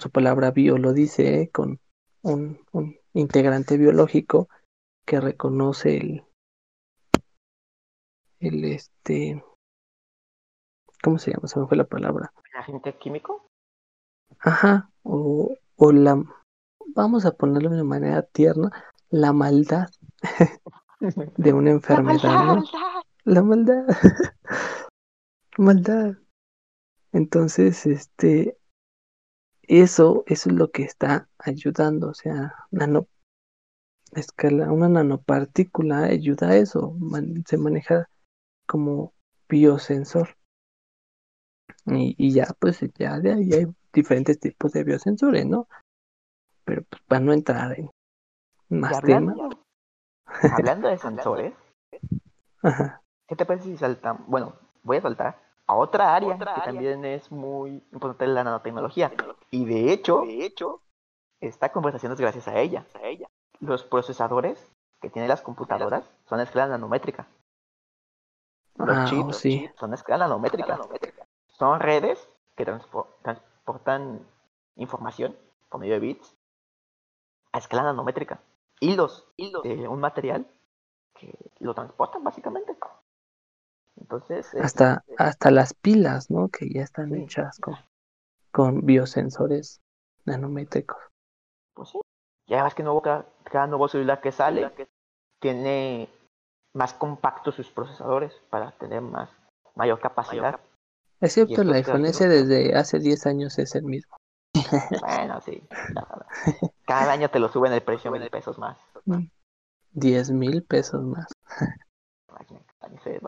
su palabra bio lo dice, con un, un, integrante biológico que reconoce el, el este, ¿cómo se llama? Se me fue la palabra. ¿El agente químico? Ajá, o, o la, vamos a ponerlo de una manera tierna, la maldad de una enfermedad. La maldad. La maldad. maldad. Entonces, este, eso, eso es lo que está ayudando, o sea, nano, escala, una nanopartícula ayuda a eso, se maneja como biosensor. Y, y, ya, pues, ya de ahí hay diferentes tipos de biosensores, ¿no? Pero pues para no entrar en más temas. Hablando de sensores, ¿qué te parece si saltamos? Bueno, voy a saltar a otra área que también es muy importante la nanotecnología. Y de hecho, de hecho, esta conversación es gracias a ella. A ella. Los procesadores que tienen las computadoras son a escala nanométrica. Los ah, chips sí. son a escala nanométrica. Son redes que transportan información por medio de bits a escala nanométrica. Hilos, hilos de un material que lo transportan básicamente. Entonces. Hasta, hasta las pilas, ¿no? Que ya están hechas con, con biosensores nanométricos. Pues sí. Ya ves que nuevo, cada, nuevo celular que sale tiene más compactos sus procesadores para tener más mayor capacidad. Es cierto, el iPhone S desde hace 10 años es el mismo. Bueno, sí. Cada año te lo suben el precio mil pesos más. 10 mil pesos más. Se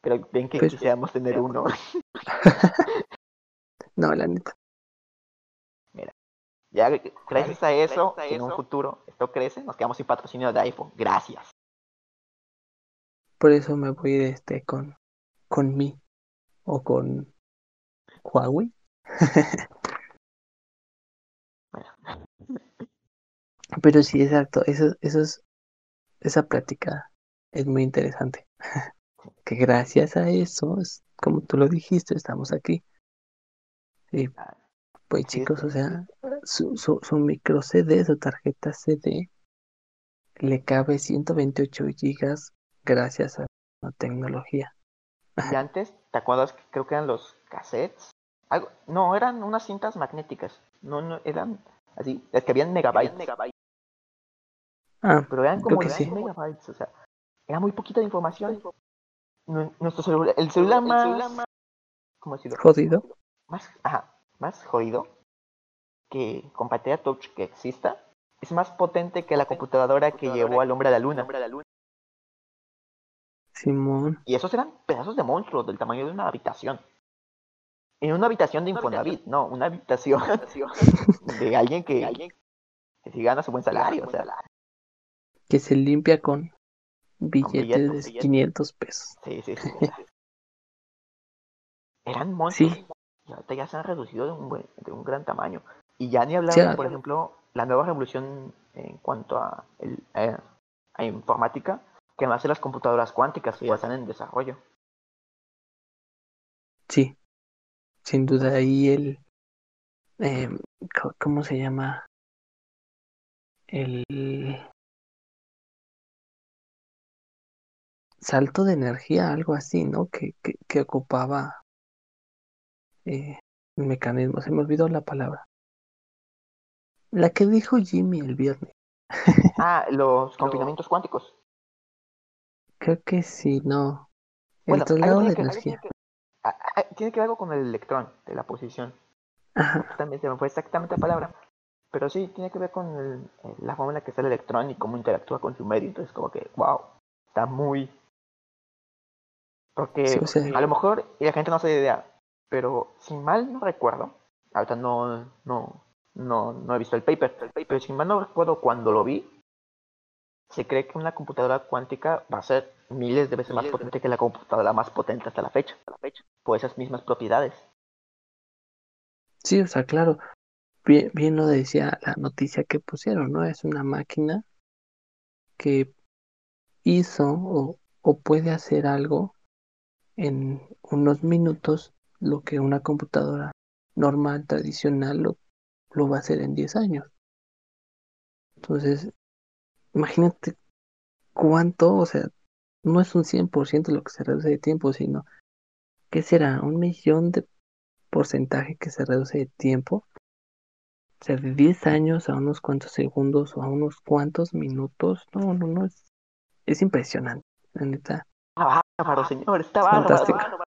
pero ven que pues, quisiéramos tener uno. no, la neta. Mira, ya gracias a eso, en un futuro esto crece, nos quedamos sin patrocinio de iPhone. Gracias. Por eso me voy de este con, con mi o con Huawei. Pero sí, exacto, eso, eso es, esa plática es muy interesante que gracias a eso, como tú lo dijiste, estamos aquí. Y pues chicos, o sea, su, su, su micro CD, su tarjeta CD, le cabe 128 gigas gracias a la tecnología. Y antes, ¿te acuerdas que creo que eran los cassettes? Algo, no, eran unas cintas magnéticas. No, no, eran así, es que habían megabytes. megabytes. Ah, pero eran como 10 megabytes, o sea, era muy poquita información nuestro celular, el celular más, ¿cómo decirlo? Jodido. Más, ajá, más jodido que con pantalla touch que exista, es más potente que la computadora que llevó al hombre a la luna. Simón. Y esos eran pedazos de monstruos del tamaño de una habitación. En una habitación de Infonavit, no, una habitación de alguien que, alguien que si gana su buen salario. O sea, que se limpia con Billetes de 500 pesos. Sí, sí, sí. Eran monstruos. Y ahorita ya se han reducido de un, buen, de un gran tamaño. Y ya ni hablar, por ejemplo, la nueva revolución en cuanto a, el, eh, a informática, que más las computadoras cuánticas que ya están en desarrollo. Sí, sin duda ahí el... Eh, ¿Cómo se llama? El salto de energía, algo así, ¿no? Que, que, que ocupaba eh, el mecanismo. Se me olvidó la palabra. La que dijo Jimmy el viernes. ah, los confinamientos cuánticos. Creo que sí, no. El traslado de energía. Ah, ah, tiene que ver algo con el electrón de la posición. Ajá. También se me fue exactamente la palabra. Pero sí, tiene que ver con el, la forma en la que está el electrón y cómo interactúa con su medio. Entonces, como que, wow, está muy porque a lo mejor la gente no se da idea, pero si mal no recuerdo, ahorita no, no, no, no he visto el paper, el paper, pero si mal no recuerdo cuando lo vi, se cree que una computadora cuántica va a ser miles de veces más potente que la computadora más potente hasta la fecha, hasta la fecha, por esas mismas propiedades. Sí, o sea, claro. bien, bien lo decía la noticia que pusieron, ¿no? Es una máquina que hizo o, o puede hacer algo en unos minutos lo que una computadora normal, tradicional, lo, lo va a hacer en 10 años. Entonces, imagínate cuánto, o sea, no es un 100% lo que se reduce de tiempo, sino que será un millón de porcentaje que se reduce de tiempo. O sea, de 10 años a unos cuantos segundos o a unos cuantos minutos. No, no, no, es, es impresionante, la neta. Está bárbaro, señor, está Fantástico. bárbaro.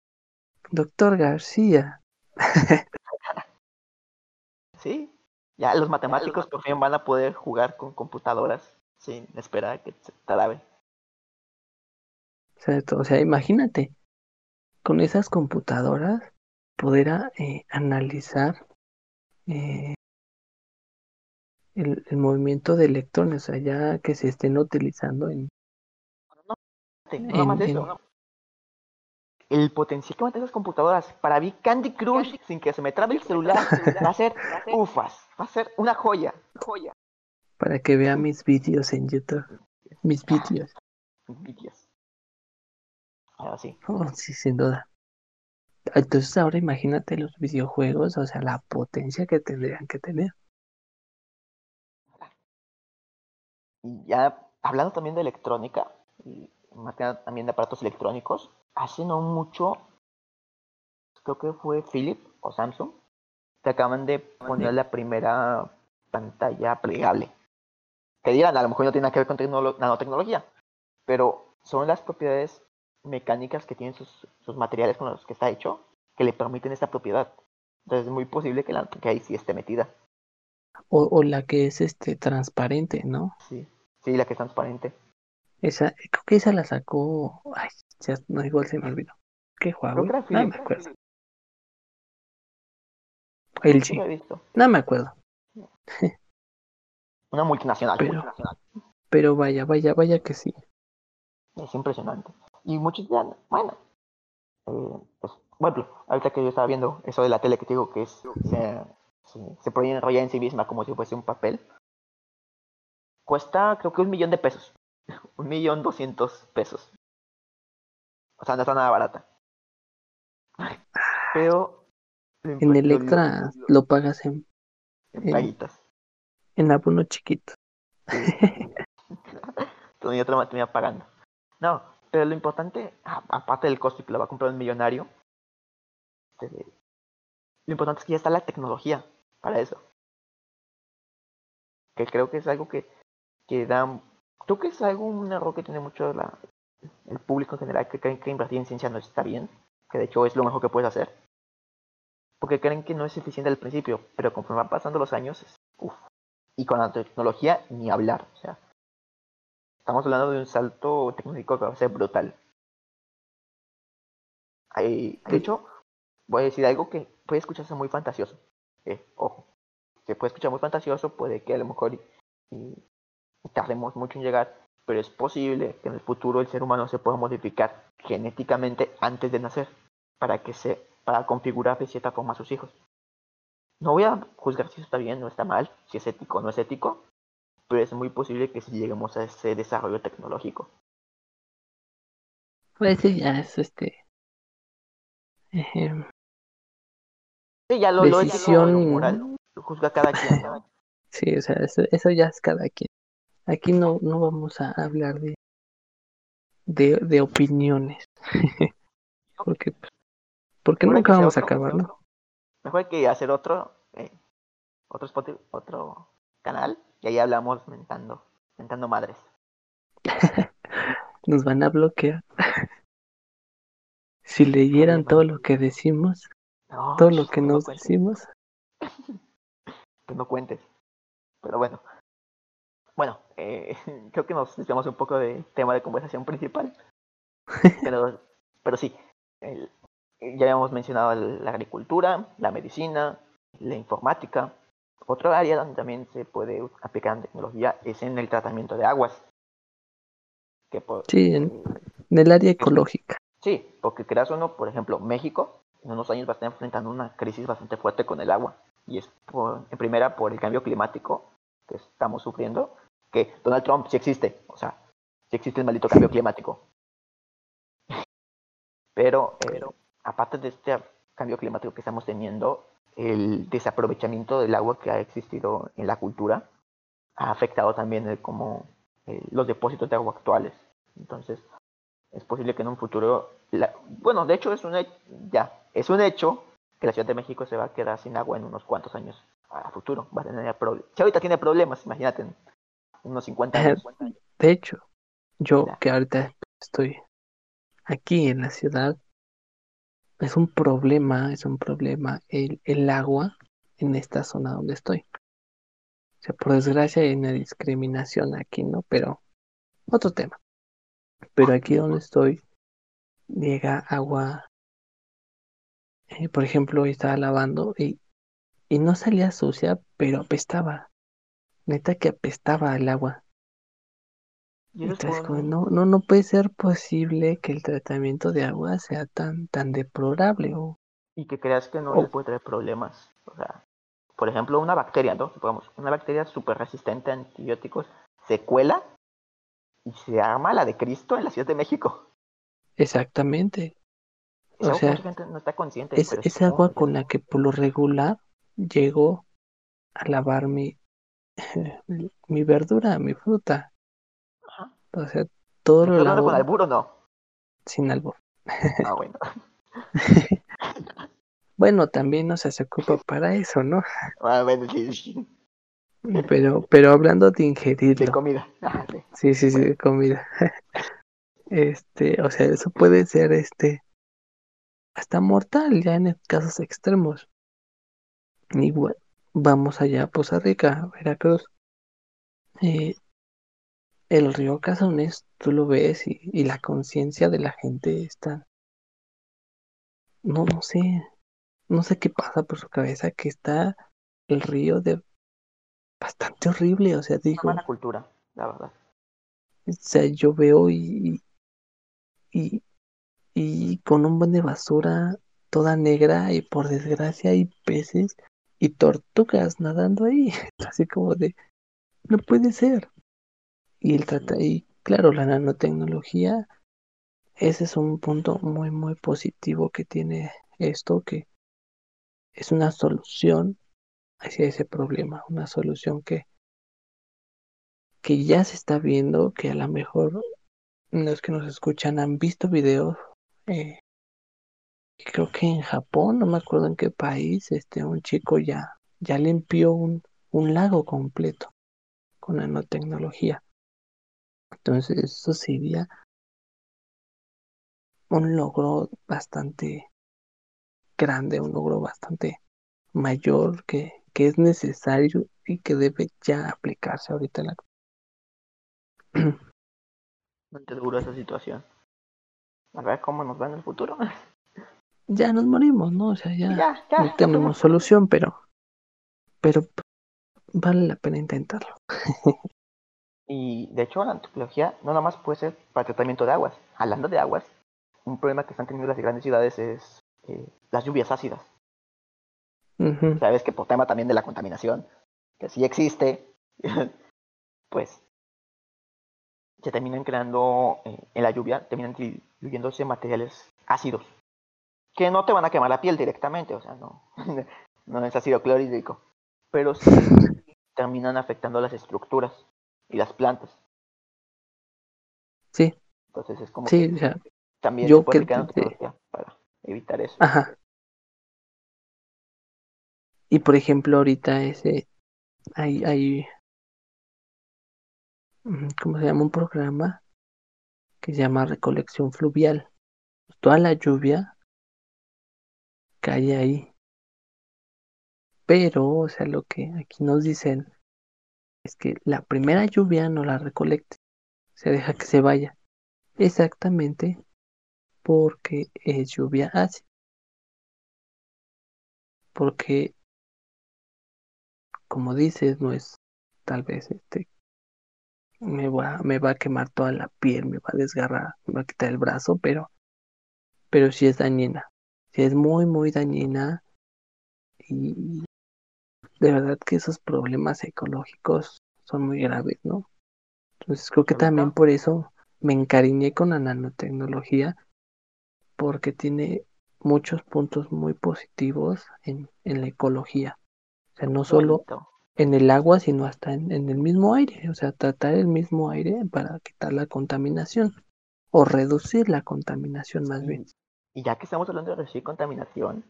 Doctor García. Sí, ya los matemáticos por fin van a poder jugar con computadoras sin esperar a que se traben. O sea, to- o sea, imagínate, con esas computadoras poder eh, analizar eh, el, el movimiento de electrones, o sea, ya que se estén utilizando en, Sí, No nada más En- eso. en- no. El potencial que van a tener esas computadoras para vi Candy Crush sin que se me trabe el celular va a ser ufas, va a ser una joya. Joya. Para que vea mis vídeos en YouTube. Mis vídeos. Vídeos. Ahora sí. Oh, sí, sin duda. Entonces ahora imagínate los videojuegos, o sea, la potencia que tendrían que tener. Y ya hablando también de electrónica, y más que nada también de aparatos electrónicos, hace no mucho, creo que fue Philip o Samsung, que acaban de poner la primera pantalla plegable. Que dirán, a lo mejor no tiene nada que ver con tecnolo- nanotecnología, pero son las propiedades mecánicas que tienen sus, sus materiales con los que está hecho que le permiten esta propiedad. Entonces es muy posible que, la, que ahí sí esté metida. O, o la que es este transparente, ¿no? Sí, sí, la que es transparente. Esa, creo que esa la sacó. Ay, ya, no, igual se me olvidó. ¿Qué era No me acuerdo. He visto. No me acuerdo. Una multinacional. Pero- multinacional. Pero vaya, vaya, vaya que sí. Es impresionante. Y muchos dirán, bueno, eh, pues, bueno, ahorita que yo estaba viendo eso de la tele que te digo que es, se, se, se puede enrollar en sí misma como si fuese un papel, cuesta creo que un millón de pesos. Un millón doscientos pesos. O sea, no está nada barata. Pero... En lo- Electra lo pagas en, en. En abono chiquito. Todavía te lo termina pagando. No, pero lo importante, aparte del costo y que lo va a comprar un millonario, este, lo importante es que ya está la tecnología para eso. Que creo que es algo que, que da. Creo que es algo, un error que tiene mucho la, el público en general, que creen que invertir en ciencia no está bien, que de hecho es lo mejor que puedes hacer. Porque creen que no es eficiente al principio, pero conforme van pasando los años, es, uf. Y con la tecnología, ni hablar. O sea, Estamos hablando de un salto tecnológico que va a ser brutal. Hay- de hecho, voy a decir algo que puede escucharse muy fantasioso. Eh, ojo, se puede escuchar muy fantasioso, puede que a lo mejor y- y tardemos mucho en llegar, pero es posible que en el futuro el ser humano se pueda modificar genéticamente antes de nacer para que se para configurar de cierta forma a sus hijos. No voy a juzgar si eso está bien o está mal, si es ético o no es ético, pero es muy posible que si lleguemos a ese desarrollo tecnológico. Pues sí, ya es este. eh, Sí, ya lo, lo lo moral, juzga cada quien. sí, o sea, eso, eso ya es cada quien. Aquí no, no vamos a hablar de, de, de opiniones. porque, porque Mejor hay nunca vamos a hacer otro- acabar, ¿no? Mejor que hacer otro, eh, otro, Spotify- otro canal y ahí hablamos mentando, mentando madres. Nos van a bloquear. si leyeran todo lo que decimos, No, todo lo que no nos cuentes, decimos, pues no cuentes. Pero bueno. Bueno, eh, creo que nos desviamos un poco del tema de conversación principal. Pero, pero sí, el- ya habíamos mencionado la agricultura, la medicina, la informática. Otro área donde también se puede aplicar en tecnología es en el tratamiento de aguas. Que por- Sí, en- en el área ecológica. Sí, porque creas uno, por ejemplo, México en unos años va a estar enfrentando una crisis bastante fuerte con el agua. y es en primera por el cambio climático que estamos sufriendo, que Donald Trump sí existe, o sea, sí existe el maldito cambio climático. Pero, eh, aparte de este cambio climático que estamos teniendo, el desaprovechamiento del agua que ha existido en la cultura ha afectado también el, como eh, los depósitos de agua actuales. Entonces, es posible que en un futuro, bueno, de hecho es un ya, es un hecho que la Ciudad de México se va a quedar sin agua en unos cuantos años a futuro. Va a tener problemas. Si ahorita tiene problemas, imagínate, en unos 50 años. De hecho, yo que ahorita estoy aquí en la ciudad, es un problema, es un problema el, el agua en esta zona donde estoy. O sea, por desgracia hay una discriminación aquí, ¿no? Pero otro tema. Pero aquí donde estoy llega agua. Eh, por ejemplo, estaba lavando y, y no salía sucia, pero apestaba. Neta que apestaba el agua. Y no, no, no puede ser posible que el tratamiento de agua sea tan, tan deplorable. O... Y que creas que no le puede traer problemas. O sea, por ejemplo, una bacteria, ¿no? Supongamos, una bacteria súper resistente a antibióticos se cuela y se arma la de Cristo en la Ciudad de México. Exactamente. o sea, mucha gente no está consciente. Es, es agua con la que por lo regular llego a lavar mi, mi verdura, mi fruta. O sea, todo lo lavo. con albur o no? Sin albur. Ah, bueno. bueno, también, no se ocupa para eso, ¿no? Ah, bueno, sí. Pero, pero hablando de ingerir. De comida. Ah, sí, sí, sí, de comida. Este, o sea, eso puede ser este hasta mortal ya en casos extremos. Igual, vamos allá a Poza Rica, Veracruz. Eh, el río Cazones, tú lo ves y, la conciencia de la gente está. No, no sé. No sé qué pasa por su cabeza, que está el río de bastante horrible, o sea, digo. Una cultura, la verdad. O sea, yo veo y, y, y con un buen de basura toda negra y por desgracia hay peces y tortugas nadando ahí, así como de, no puede ser. Y el trata y claro, la nanotecnología, ese es un punto muy, muy positivo que tiene esto, que es una solución hacia ese problema, una solución que, que ya se está viendo, que a lo mejor los que nos escuchan han visto videos, eh, creo que en Japón, no me acuerdo en qué país, este, un chico ya, ya limpió un, un lago completo con nanotecnología. Entonces, eso sería un logro bastante grande, un logro bastante mayor que, que es necesario y que debe ya aplicarse ahorita en la te duro esa situación. A ver cómo nos va en el futuro. Ya nos morimos, ¿no? O sea, ya, no tenemos solución, pero, pero vale la pena intentarlo. Y de hecho la antropología no nada más puede ser para tratamiento de aguas. Hablando de aguas, un problema que están teniendo las grandes ciudades es eh, las lluvias ácidas. Sabes que por tema también de la contaminación, que sí existe, pues se terminan creando eh, en la lluvia, terminan diluyéndose materiales ácidos, que no te van a quemar la piel directamente, o sea, no, no es ácido clorhídrico, pero sí terminan afectando las estructuras y las plantas. Sí. Entonces es como sí, que también yo se puede que, para evitar eso. Ajá. Y por ejemplo, ahorita ese hay, hay ¿cómo se llama? Un programa que se llama Recolección Fluvial. Toda la lluvia cae ahí. Pero, o sea, lo que aquí nos dicen es que la primera lluvia no la recolecte, se deja que se vaya. Exactamente porque es lluvia ácida. Porque, como dices, no es tal vez este me va, me va a quemar toda la piel, me va a desgarrar, me va a quitar el brazo, pero, pero sí es dañina. Sí es muy, muy dañina y, de verdad que esos problemas ecológicos son muy graves, ¿no? Entonces creo que también por eso me encariñé con la nanotecnología, porque tiene muchos puntos muy positivos en, en la ecología. O sea, no solo en el agua, sino hasta en, en, el mismo aire. O sea, tratar el mismo aire para quitar la contaminación o reducir la contaminación más bien. Y ya que estamos hablando de reducir contaminación,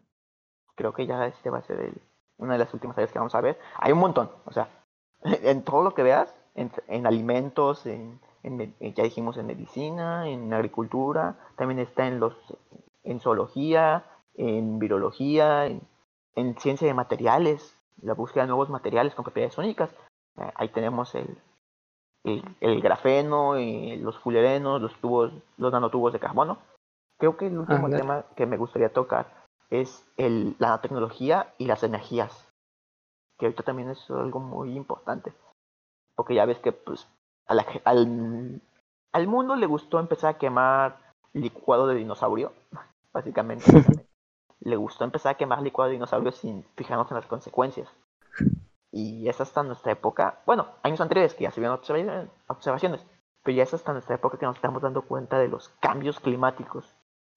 creo que ya este va a ser el, una de las últimas áreas que vamos a ver. Hay un montón, o sea, en todo lo que veas, en, en alimentos, en, en, ya dijimos en medicina, en agricultura, también está en los en zoología, en virología, en, en ciencia de materiales, la búsqueda de nuevos materiales con propiedades únicas. Eh, ahí tenemos el, el, el grafeno, los fulerenos, los tubos, los nanotubos de carbono. Creo que el último tema que me gustaría tocar es el, la nanotecnología y las energías, que ahorita también es algo muy importante, porque ya ves que pues al, al mundo le gustó empezar a quemar licuado de dinosaurio, básicamente. le gustó empezar a quemar licuado de dinosaurio sin fijarnos en las consecuencias. Y es hasta nuestra época, bueno, años anteriores que ya se vieron observaciones, pero ya es hasta nuestra época que nos estamos dando cuenta de los cambios climáticos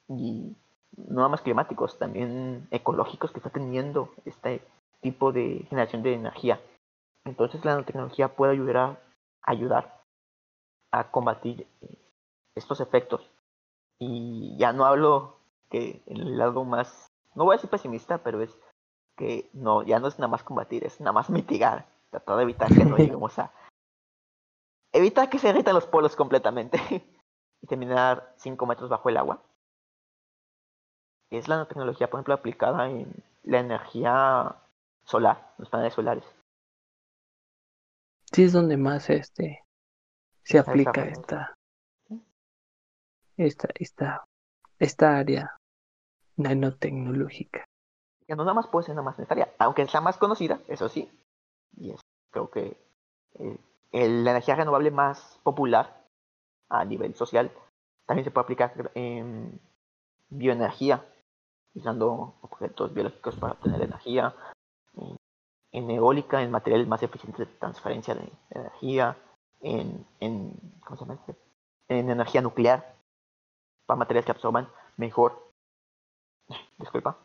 y no nada más climáticos, también ecológicos que está teniendo este tipo de generación de energía. Entonces la nanotecnología puede ayudar a, ayudar a combatir estos efectos. Y ya no hablo que el lado más, no voy a decir pesimista, pero es que no, ya no es nada más combatir, es nada más mitigar, tratar de evitar que no lleguemos a evitar que se irritan los polos completamente y terminar 5 metros bajo el agua. Es la nanotecnología, por ejemplo, aplicada en la energía solar, los paneles solares. Sí, es donde más este se aplica esta, esta, esta, esta área nanotecnológica. Que no nada más puede ser nada más necesaria, aunque es la más conocida, eso sí. Y es, creo que eh, la energía renovable más popular a nivel social también se puede aplicar en bioenergía, usando objetos biológicos para obtener energía, en eólica, en materiales más eficientes de transferencia de energía, en, en, ¿cómo se llama este? en energía nuclear, para materiales que absorban mejor disculpa.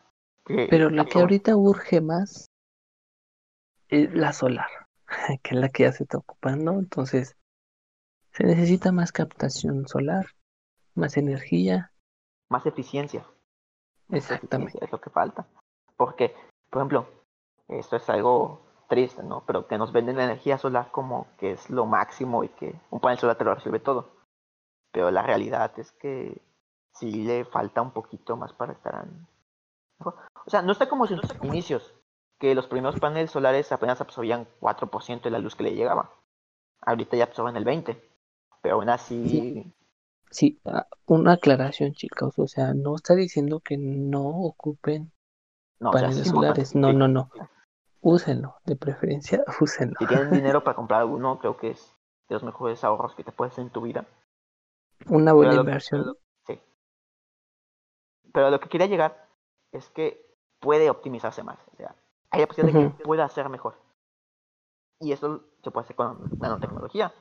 Pero la que ahorita urge más es la solar, que es la que ya se está ocupando. Entonces, se necesita más captación solar, más energía. Más eficiencia. Exactamente. es lo que falta. Porque, por ejemplo, esto es algo triste, ¿no? Pero que nos venden la energía solar como que es lo máximo y que un panel solar te lo resuelve todo. Pero la realidad es que sí le falta un poquito más para estar o sea, no está como en sus inicios, que los primeros paneles solares apenas absorbían 4% de la luz que le llegaba. Ahorita ya absorben el 20%, pero aún así... Sí. Ah, una aclaración, chicos, o sea, no está diciendo que no ocupen paneles solares, no, no, no. Úsenlo, de preferencia, úsenlo. Si tienen dinero para comprar alguno, creo que es de los mejores ahorros que te puedes hacer en tu vida. Una buena inversión. sí. Pero lo que quería llegar es que puede optimizarse más. O sea, hay la posibilidad de que pueda ser mejor. Y eso se puede hacer con nanotecnología.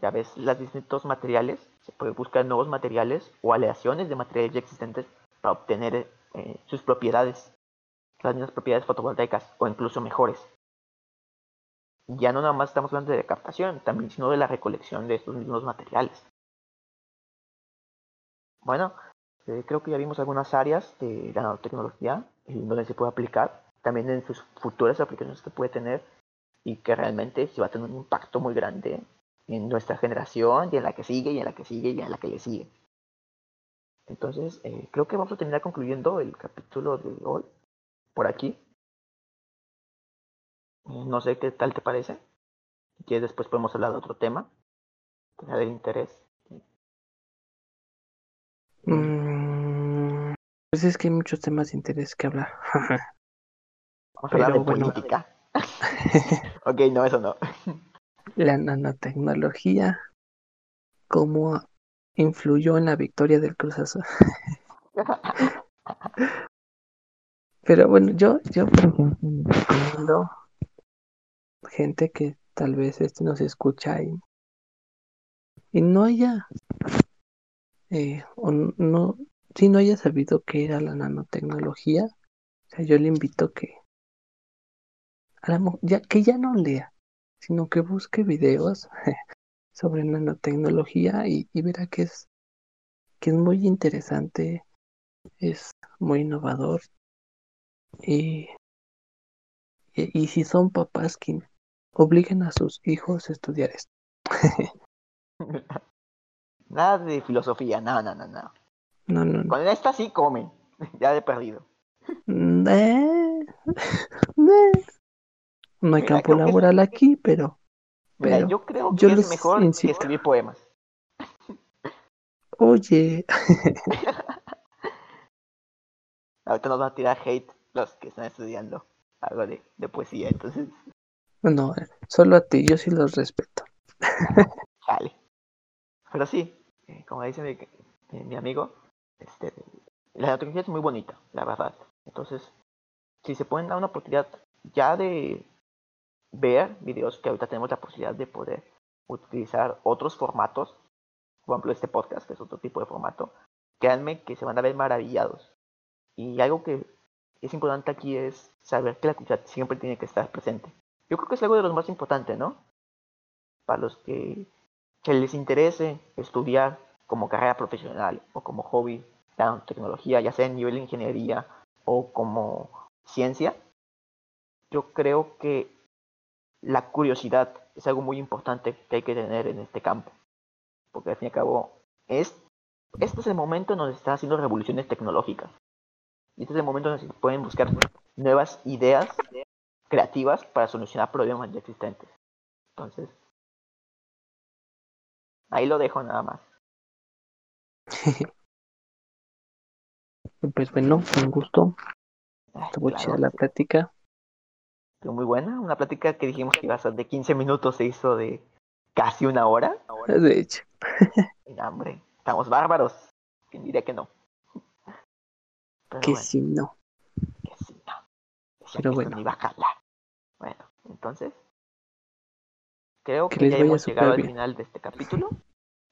Ya ves, los distintos materiales, se puede buscar nuevos materiales o aleaciones de materiales ya existentes para obtener eh, sus propiedades, las mismas propiedades fotovoltaicas o incluso mejores. Ya no nada más estamos hablando de captación, también sino de la recolección de estos mismos materiales. Bueno, eh, creo que ya vimos algunas áreas de la nanotecnología en donde se puede aplicar, también en sus futuras aplicaciones que puede tener y que realmente se va a tener un impacto muy grande en nuestra generación y en la que sigue y en la que sigue y en la que le sigue. Entonces, eh, creo que vamos a terminar concluyendo el capítulo de hoy por aquí. No sé qué tal te parece. Si después podemos hablar de otro tema que sea de interés. Mm, pues es que hay muchos temas de interés que hablar. Vamos a hablar de política. ok, no, eso no. La nanotecnología, ¿cómo influyó en la victoria del Cruz Azul? Pero bueno, yo, yo por ejemplo, recomiendo gente que tal vez este nos escucha y, y no haya eh, o no si no haya sabido qué era la nanotecnología, o sea, yo le invito que a ya, que ya no lea, sino que busque videos sobre nanotecnología y, y verá que es que es muy interesante, es muy innovador y, y, si son papás que obliguen a sus hijos a estudiar esto. Nada de filosofía, no, no, no, no. No, no, Con esta sí comen, ya he perdido. Eh, eh. No hay campo laboral aquí, pero, pero yo creo que es mejor que escribir poemas. Oye. Ahorita nos van a tirar hate los que están estudiando algo de, de poesía, entonces. No, solo a ti, yo sí los respeto. Vale. Pero sí, eh, como dice mi, mi, amigo, este, la tecnología es muy bonita, la verdad. Entonces, si se pueden dar una oportunidad ya de ver videos que ahorita tenemos la posibilidad de poder utilizar otros formatos, por ejemplo este podcast, que es otro tipo de formato, créanme que se van a ver maravillados. Y algo que es importante aquí es saber que la comunidad siempre tiene que estar presente. Yo creo que es algo de lo más importante, ¿no? Para los que, que les interese estudiar como carrera profesional o como hobby la tecnología, ya sea en nivel de ingeniería o como ciencia, yo creo que la curiosidad es algo muy importante que hay que tener en este campo. Porque al fin y al cabo, es, este es el momento en donde se están haciendo revoluciones tecnológicas. Y este es el momento en donde se pueden buscar nuevas ideas creativas para solucionar problemas ya existentes. Entonces, ahí lo dejo nada más. pues bueno, un gusto. Estuvo la plática. Estuvo muy buena. Una plática que dijimos que iba a ser de 15 minutos, se hizo de casi una hora. De hecho. hombre, estamos bárbaros. ¿Quién diría que no? que si no. Que si no. Pero bueno. Iba a Bueno, entonces. Creo que, ya hemos llegado al final de este capítulo.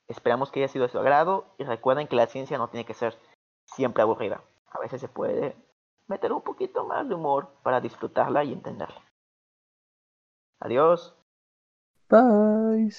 Esperamos que haya sido de su agrado y recuerden que la ciencia no tiene que ser siempre aburrida. A veces se puede meter un poquito más de humor para disfrutarla y entenderla. Adiós. Bye.